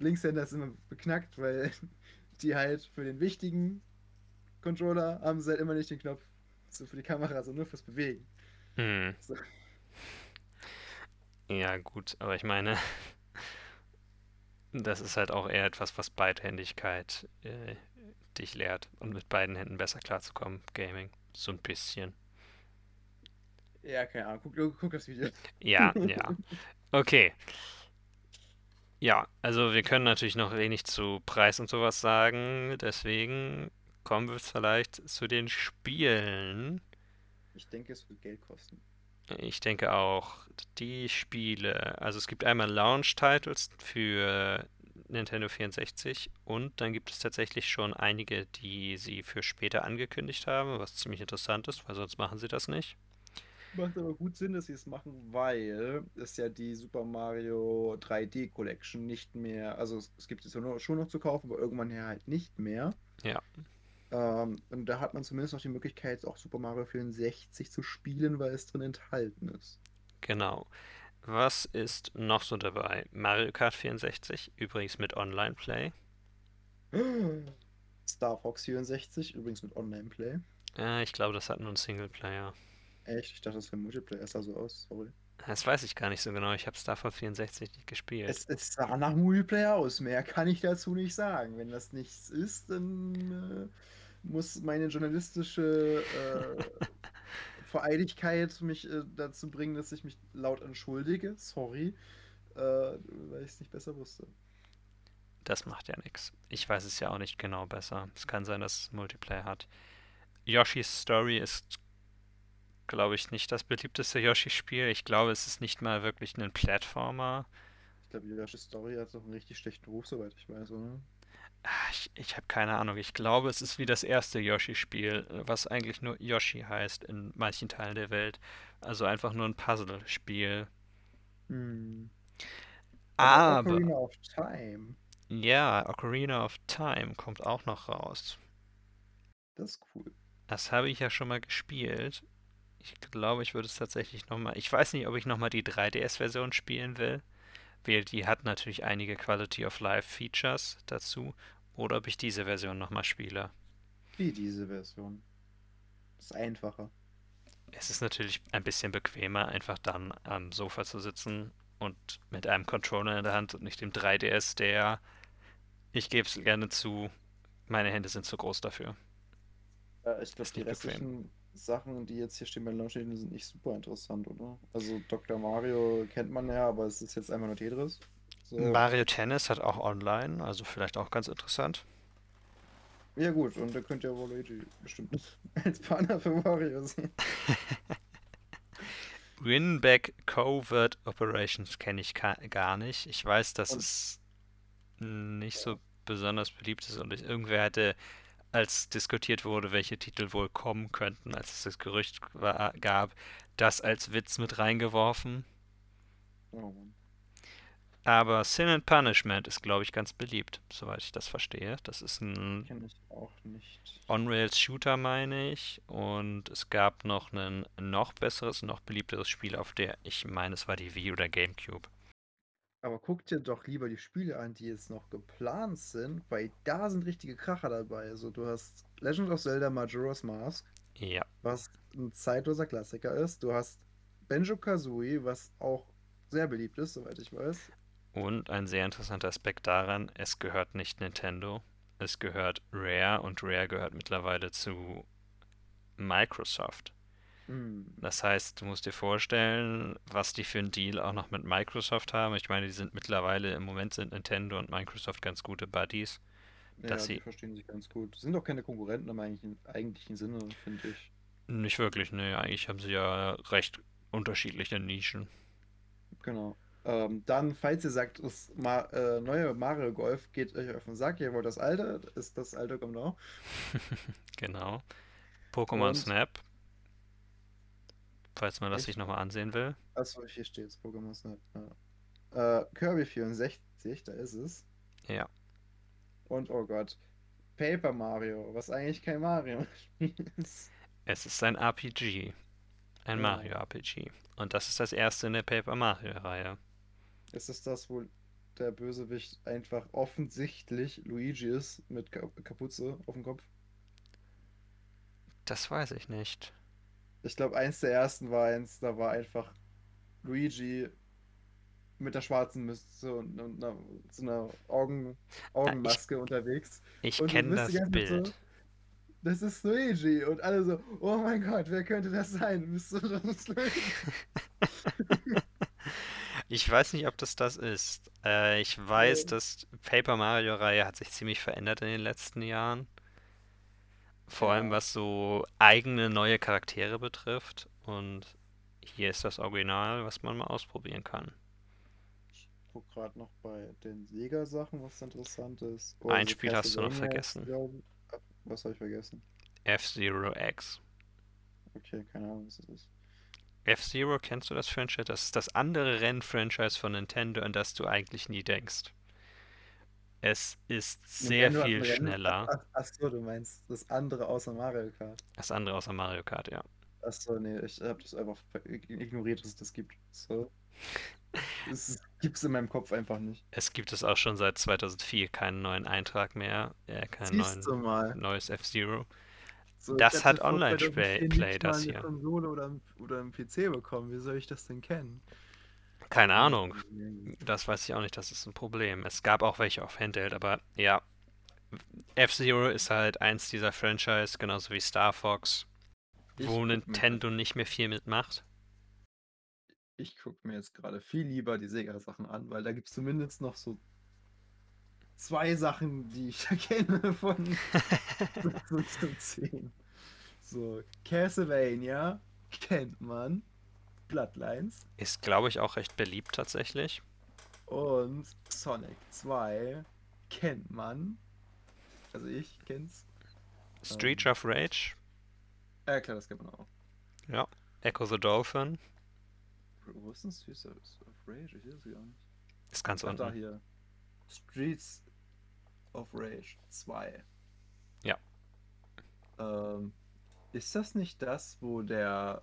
B: Linkshänder ist immer beknackt, weil die halt für den wichtigen Controller haben sie halt immer nicht den Knopf so für die Kamera, sondern nur fürs Bewegen.
A: Hm.
B: So.
A: Ja, gut, aber ich meine, das ist halt auch eher etwas, was Beidhändigkeit äh, dich lehrt und mit beiden Händen besser klarzukommen, Gaming. So ein bisschen.
B: Ja, keine Ahnung. Guck, guck das Video.
A: Ja, ja. Okay. Ja, also wir können natürlich noch wenig zu Preis und sowas sagen, deswegen kommen wir vielleicht zu den Spielen.
B: Ich denke, es wird Geld kosten.
A: Ich denke auch, die Spiele, also es gibt einmal Launch-Titles für Nintendo 64 und dann gibt es tatsächlich schon einige, die sie für später angekündigt haben, was ziemlich interessant ist, weil sonst machen sie das nicht.
B: Macht aber gut Sinn, dass sie es machen, weil es ja die Super Mario 3D Collection nicht mehr, also es, es gibt es ja nur, schon noch zu kaufen, aber irgendwann ja halt nicht mehr.
A: Ja.
B: Ähm, und da hat man zumindest noch die Möglichkeit, auch Super Mario 64 zu spielen, weil es drin enthalten ist.
A: Genau. Was ist noch so dabei? Mario Kart 64, übrigens mit Online-Play.
B: Star Fox 64, übrigens mit Online-Play.
A: Äh, ich glaube, das hat nur einen Singleplayer.
B: Echt? Ich dachte, das wäre Multiplayer. Es sah so aus, sorry.
A: Das weiß ich gar nicht so genau. Ich habe Star Fox 64 nicht gespielt.
B: Es, es sah nach Multiplayer aus. Mehr kann ich dazu nicht sagen. Wenn das nichts ist, dann äh, muss meine journalistische äh, Vereidigkeit mich äh, dazu bringen, dass ich mich laut entschuldige. Sorry, äh, weil ich es nicht besser wusste.
A: Das macht ja nichts. Ich weiß es ja auch nicht genau besser. Es kann sein, dass es Multiplayer hat. Yoshi's Story ist, glaube ich, nicht das beliebteste Yoshi-Spiel. Ich glaube, es ist nicht mal wirklich ein Plattformer.
B: Ich glaube, Yoshi's Story hat doch einen richtig schlechten Ruf, soweit ich weiß, oder?
A: Ah, Ich, ich habe keine Ahnung. Ich glaube, es ist wie das erste Yoshi-Spiel, was eigentlich nur Yoshi heißt in manchen Teilen der Welt. Also einfach nur ein Puzzle-Spiel.
B: Hm.
A: Aber,
B: Ocarina of Time,
A: ja, Ocarina of Time kommt auch noch raus.
B: das ist cool.
A: Das habe ich ja schon mal gespielt. Ich glaube, ich würde es tatsächlich nochmal. Ich weiß nicht, ob ich nochmal die 3DS-Version spielen will. Weil die hat natürlich einige Quality of Life Features dazu. Oder ob ich diese Version nochmal spiele.
B: Wie diese Version. Das ist einfacher.
A: Es ist natürlich ein bisschen bequemer, einfach dann am Sofa zu sitzen und mit einem Controller in der Hand und nicht dem 3DS, der, ich gebe es gerne zu, meine Hände sind zu groß dafür.
B: Äh, ich glaube,
A: Ist
B: die
A: nicht bequem.
B: Sachen, die jetzt hier stehen bei Launch sind nicht super interessant, oder? Also Dr. Mario kennt man ja, aber es ist jetzt einfach nur Tetris. So.
A: Mario Tennis hat auch online, also vielleicht auch ganz interessant.
B: Ja gut, und da könnt ihr Waluigi bestimmt als Partner für Mario sehen.
A: Winback Covert Operations kenne ich gar nicht. Ich weiß, dass
B: Und-
A: es nicht so besonders beliebt ist und ich, irgendwer hatte, als diskutiert wurde, welche Titel wohl kommen könnten, als es das Gerücht war, gab, das als Witz mit reingeworfen.
B: Oh.
A: Aber Sin and Punishment ist, glaube ich, ganz beliebt, soweit ich das verstehe. Das ist ein. On-Rails-Shooter, meine ich. Und es gab noch ein noch besseres, noch beliebteres Spiel auf der, ich meine, es war die Wii oder GameCube.
B: Aber guck dir doch lieber die Spiele an, die jetzt noch geplant sind, weil da sind richtige Kracher dabei. Also du hast Legend of Zelda Majora's Mask,
A: Ja,
B: was ein zeitloser Klassiker ist. Du hast Banjo-Kazooie, was auch sehr beliebt ist, soweit ich weiß.
A: und ein sehr interessanter Aspekt daran, es gehört nicht Nintendo, es gehört Rare und Rare gehört mittlerweile zu Microsoft.
B: Hm.
A: Das heißt, du musst dir vorstellen, was die für einen Deal auch noch mit Microsoft haben. Ich meine, die sind mittlerweile, im Moment sind Nintendo und Microsoft ganz gute Buddies.
B: Ja,
A: Dass
B: die
A: sie-
B: verstehen sich ganz gut. Sind doch keine Konkurrenten im eigentlichen, eigentlichen Sinne, finde ich.
A: Nicht wirklich, ne, eigentlich haben sie ja recht unterschiedliche Nischen.
B: Genau. Ähm, dann, falls ihr sagt, das Ma äh, neue Mario Golf geht euch auf den Sack, ihr wollt das alte, ist das alte kommt auch.
A: Genau. Pokémon Snap. Falls man das
B: Echt?
A: sich nochmal ansehen will.
B: Achso, hier steht's, Pokémon Snap. Ja. Äh, Kirby 64, da ist es.
A: Ja.
B: Und oh Gott, Paper Mario, was eigentlich kein Mario ist.
A: Es ist ein RPG. Ein
B: Ja.
A: Mario RPG. Und das ist das erste in der Paper Mario-Reihe.
B: Ist es das, wo der Bösewicht einfach offensichtlich Luigi ist mit Ka Kapuze auf dem Kopf?
A: Das weiß ich nicht.
B: Ich glaube, eins der ersten war eins, da war einfach Luigi mit der schwarzen Mütze und, und einer, so einer Augen, Augenmaske unterwegs.
A: Ich
B: Und du
A: kenne das
B: Zeit so-
A: Bild.
B: Das ist Luigi. Und alle so, oh mein Gott, wer könnte das sein? Du das Luigi?
A: Ich weiß nicht, ob das das ist. Äh, ich weiß,
B: Ja.
A: dass Paper Mario-Reihe hat sich ziemlich verändert in den letzten Jahren. Vor allem was so eigene neue Charaktere betrifft. Und hier ist das Original, was man mal ausprobieren kann.
B: Ich guck gerade noch bei den Sega-Sachen, was interessant ist. Oh,
A: Ein Spiel hast du noch vergessen.
B: Ah, Was habe ich vergessen?
A: F-Zero X.
B: Okay, keine Ahnung, was das ist.
A: F-Zero, kennst du das Franchise? Das ist das andere Renn-Franchise von Nintendo, an das du eigentlich nie denkst. Es ist sehr viel schneller.
B: Ach, ach so, du meinst das andere außer Mario Kart.
A: Das andere außer Mario Kart, ja.
B: Ach so, nee, ich habe das einfach ignoriert, dass es das gibt. So. Das gibt's in meinem Kopf einfach nicht.
A: Es gibt es auch schon seit 2004 keinen neuen Eintrag mehr, äh,
B: du
A: neuen neues F-Zero.
B: So,
A: Das
B: ich
A: hat Online-Play-
B: 2004
A: Play,
B: nicht
A: das hier.
B: Konsole oder, ein- oder einen PC bekommen. Wie soll ich das denn kennen?
A: Keine Ahnung. Das weiß ich auch nicht, das ist ein Problem. Es gab auch welche auf Handheld, aber ja. F-Zero ist halt eins dieser Franchise, genauso wie Star Fox,
B: Ich
A: wo
B: mir-
A: Nintendo nicht mehr viel mitmacht.
B: Ich gucke mir jetzt gerade viel lieber die Sega-Sachen an, weil da gibt es zumindest noch so zwei Sachen, die ich erkenne von 2010. So, Castlevania kennt man, Bloodlines
A: Ist, glaube ich, auch recht beliebt tatsächlich.
B: und Sonic 2 kennt man. Also ich kenn's.
A: Street
B: Ähm.
A: of Rage,
B: Ja klar, das kennt man auch.
A: Echo the Dolphin,
B: Wo ist denn Streets of Rage? Ich sehe es gar nicht.
A: ist ganz
B: Ach, da
A: unten.
B: hier. Streets of Rage 2.
A: Ja.
B: Ähm, ist das nicht das, wo der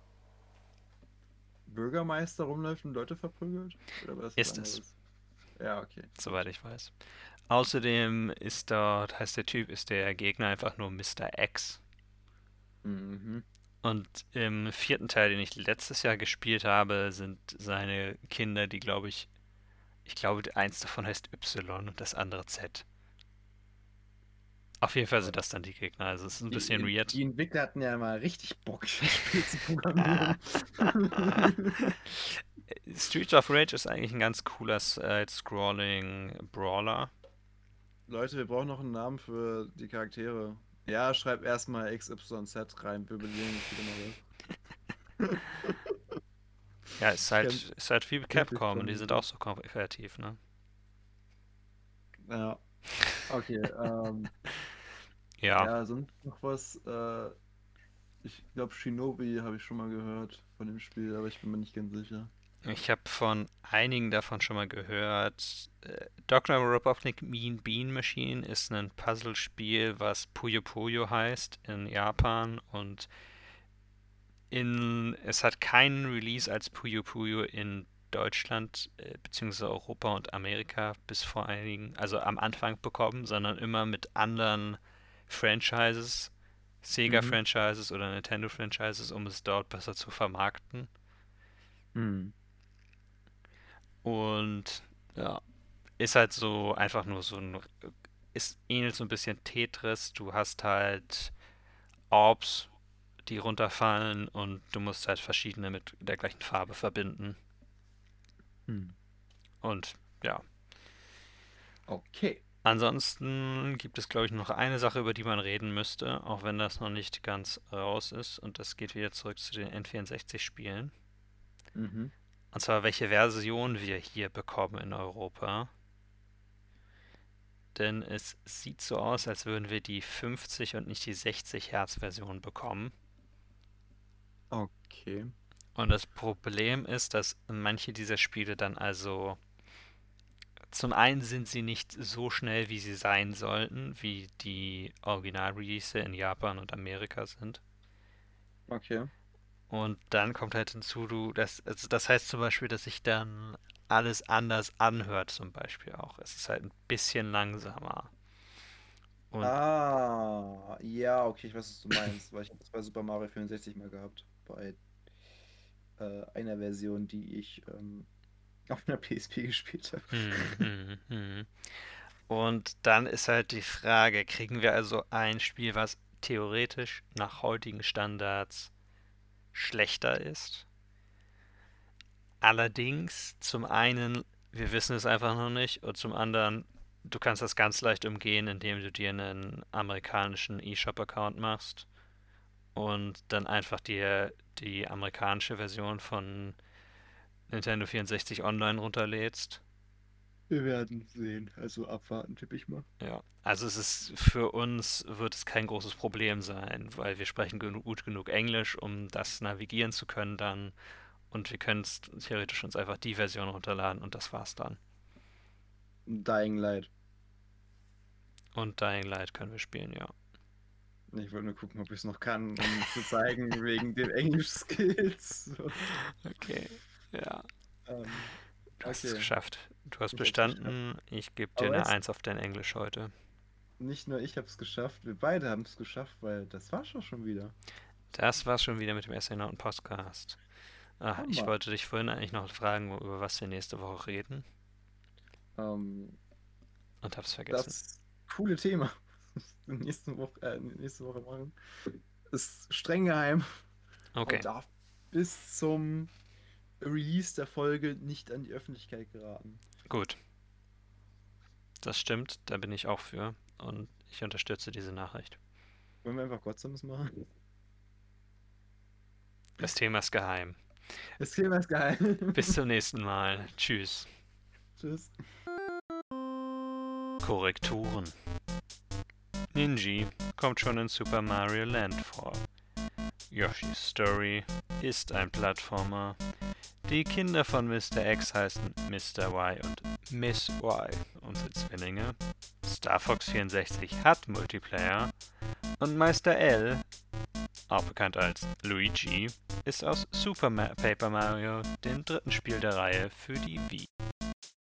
B: Bürgermeister rumläuft und Leute verprügelt? Oder was
A: Ist es.
B: Ja, okay.
A: soweit ich weiß. Außerdem ist dort, heißt der Typ, ist der Gegner einfach nur Mr. X.
B: Mhm.
A: Und im vierten Teil, den ich letztes Jahr gespielt habe, sind seine Kinder, die glaube ich, ich glaube, eins davon heißt Y und das andere Z. Auf jeden Fall sind das dann die Gegner, also es ist ein bisschen
B: die,
A: weird.
B: Die Entwickler hatten ja mal richtig Bock, das Spiel zu programmieren.
A: Street of Rage ist eigentlich ein ganz cooler Side-Scrolling-Brawler.
B: Leute, wir brauchen noch einen Namen für die Charaktere. Ja, schreib erstmal XYZ rein, wir belegen nicht wieder mal
A: Ja, ist halt, ist halt
B: ich
A: Capcom und die sind auch so kreativ, ne?
B: Ja. Okay, ähm,
A: Ja,
B: ja, sonst noch was. Äh, ich glaube, Shinobi habe ich schon mal gehört von dem Spiel, aber ich bin mir nicht ganz sicher.
A: ich habe von einigen davon schon mal gehört. Äh, Dr. Robotnik Mean Bean Machine ist ein Puzzlespiel, was Puyo Puyo heißt in Japan und in, es hat keinen Release als Puyo Puyo in Deutschland äh, beziehungsweise Europa und Amerika bis vor einigen, also am Anfang bekommen, sondern immer mit anderen Franchises, Sega-Franchises oder Nintendo-Franchises, um es dort besser zu vermarkten.
B: Hm.
A: Und ja, ist halt so einfach nur so ein, ist ähnelt so ein bisschen Tetris. Du hast halt Orbs, die runterfallen und du musst halt verschiedene mit der gleichen Farbe verbinden.
B: Hm.
A: Und ja,
B: Okay.
A: Ansonsten gibt es, glaube ich, noch eine Sache, über die man reden müsste, auch wenn das noch nicht ganz raus ist. Und das geht wieder zurück zu den N64-Spielen.
B: Mhm.
A: Und zwar, welche Version wir hier bekommen in Europa. Denn es sieht so aus, als würden wir die 50 und nicht die 60 Hertz Version bekommen.
B: Okay.
A: Und das Problem ist, dass manche dieser Spiele dann also zum einen sind sie nicht so schnell, wie sie sein sollten, wie die Original-Release in Japan und Amerika sind.
B: Okay.
A: Und dann kommt halt hinzu, du, das, also das heißt zum Beispiel, dass sich dann alles anders anhört, zum Beispiel auch. Es ist halt ein bisschen langsamer. Und
B: Ah, ja, okay, ich weiß, was du meinst, weil ich habe das bei Super Mario 64 mal gehabt. Bei äh, einer Version, die ich ähm, auf einer PSP gespielt habe.
A: Hm, hm, hm. Und dann ist halt die Frage, kriegen wir also ein Spiel, was theoretisch nach heutigen Standards schlechter ist? Allerdings, zum einen, wir wissen es einfach noch nicht, und zum anderen, du kannst das ganz leicht umgehen, indem du dir einen amerikanischen eShop-Account machst und dann einfach dir die amerikanische Version von Nintendo 64 online runterlädst.
B: Wir werden sehen. Also abwarten, tippe ich mal.
A: Ja, also es ist für uns wird es kein großes Problem sein, weil wir sprechen genu- gut genug Englisch, um das navigieren zu können dann. Und wir können theoretisch uns einfach die Version runterladen und das war's dann.
B: Dying Light.
A: Und Dying Light können wir spielen, ja.
B: Ich wollte nur gucken, ob ich es noch kann, um zu zeigen, wegen den Englisch-Skills.
A: Okay, ja.
B: ähm,
A: Du hast es
B: Okay.
A: geschafft. Du hast
B: Ich
A: bestanden. Ich gebe dir
B: Aber
A: eine 1 auf dein Englisch heute.
B: nicht nur ich habe es geschafft, wir beide haben es geschafft, weil das war schon schon wieder.
A: Das war's schon wieder mit dem Astronauten Podcast. Ach, ich wollte dich vorhin eigentlich noch fragen, über was wir nächste Woche reden
B: Ähm,
A: und hab's vergessen.
B: das coole Thema, das wir nächste Woche, äh, nächste Woche machen, ist streng geheim
A: Okay.
B: und darf bis zum Release der Folge nicht an die Öffentlichkeit geraten.
A: Gut. Das stimmt, da bin ich auch für. Und ich unterstütze diese Nachricht.
B: Wollen wir einfach Gottsames machen?
A: Das Thema ist geheim.
B: Das Thema ist geheim.
A: Bis zum nächsten Mal. Tschüss.
B: Tschüss.
A: Korrekturen. Ninji kommt schon in Super Mario Land vor. Yoshi's Story ist ein Plattformer. Die Kinder von Mr. X heißen Mr. Y und Miss Y, unsere Zwillinge. Star Fox 64 hat Multiplayer. Und Meister L, auch bekannt als Luigi, ist aus Super Paper Mario, dem dritten Spiel der Reihe für die Wii.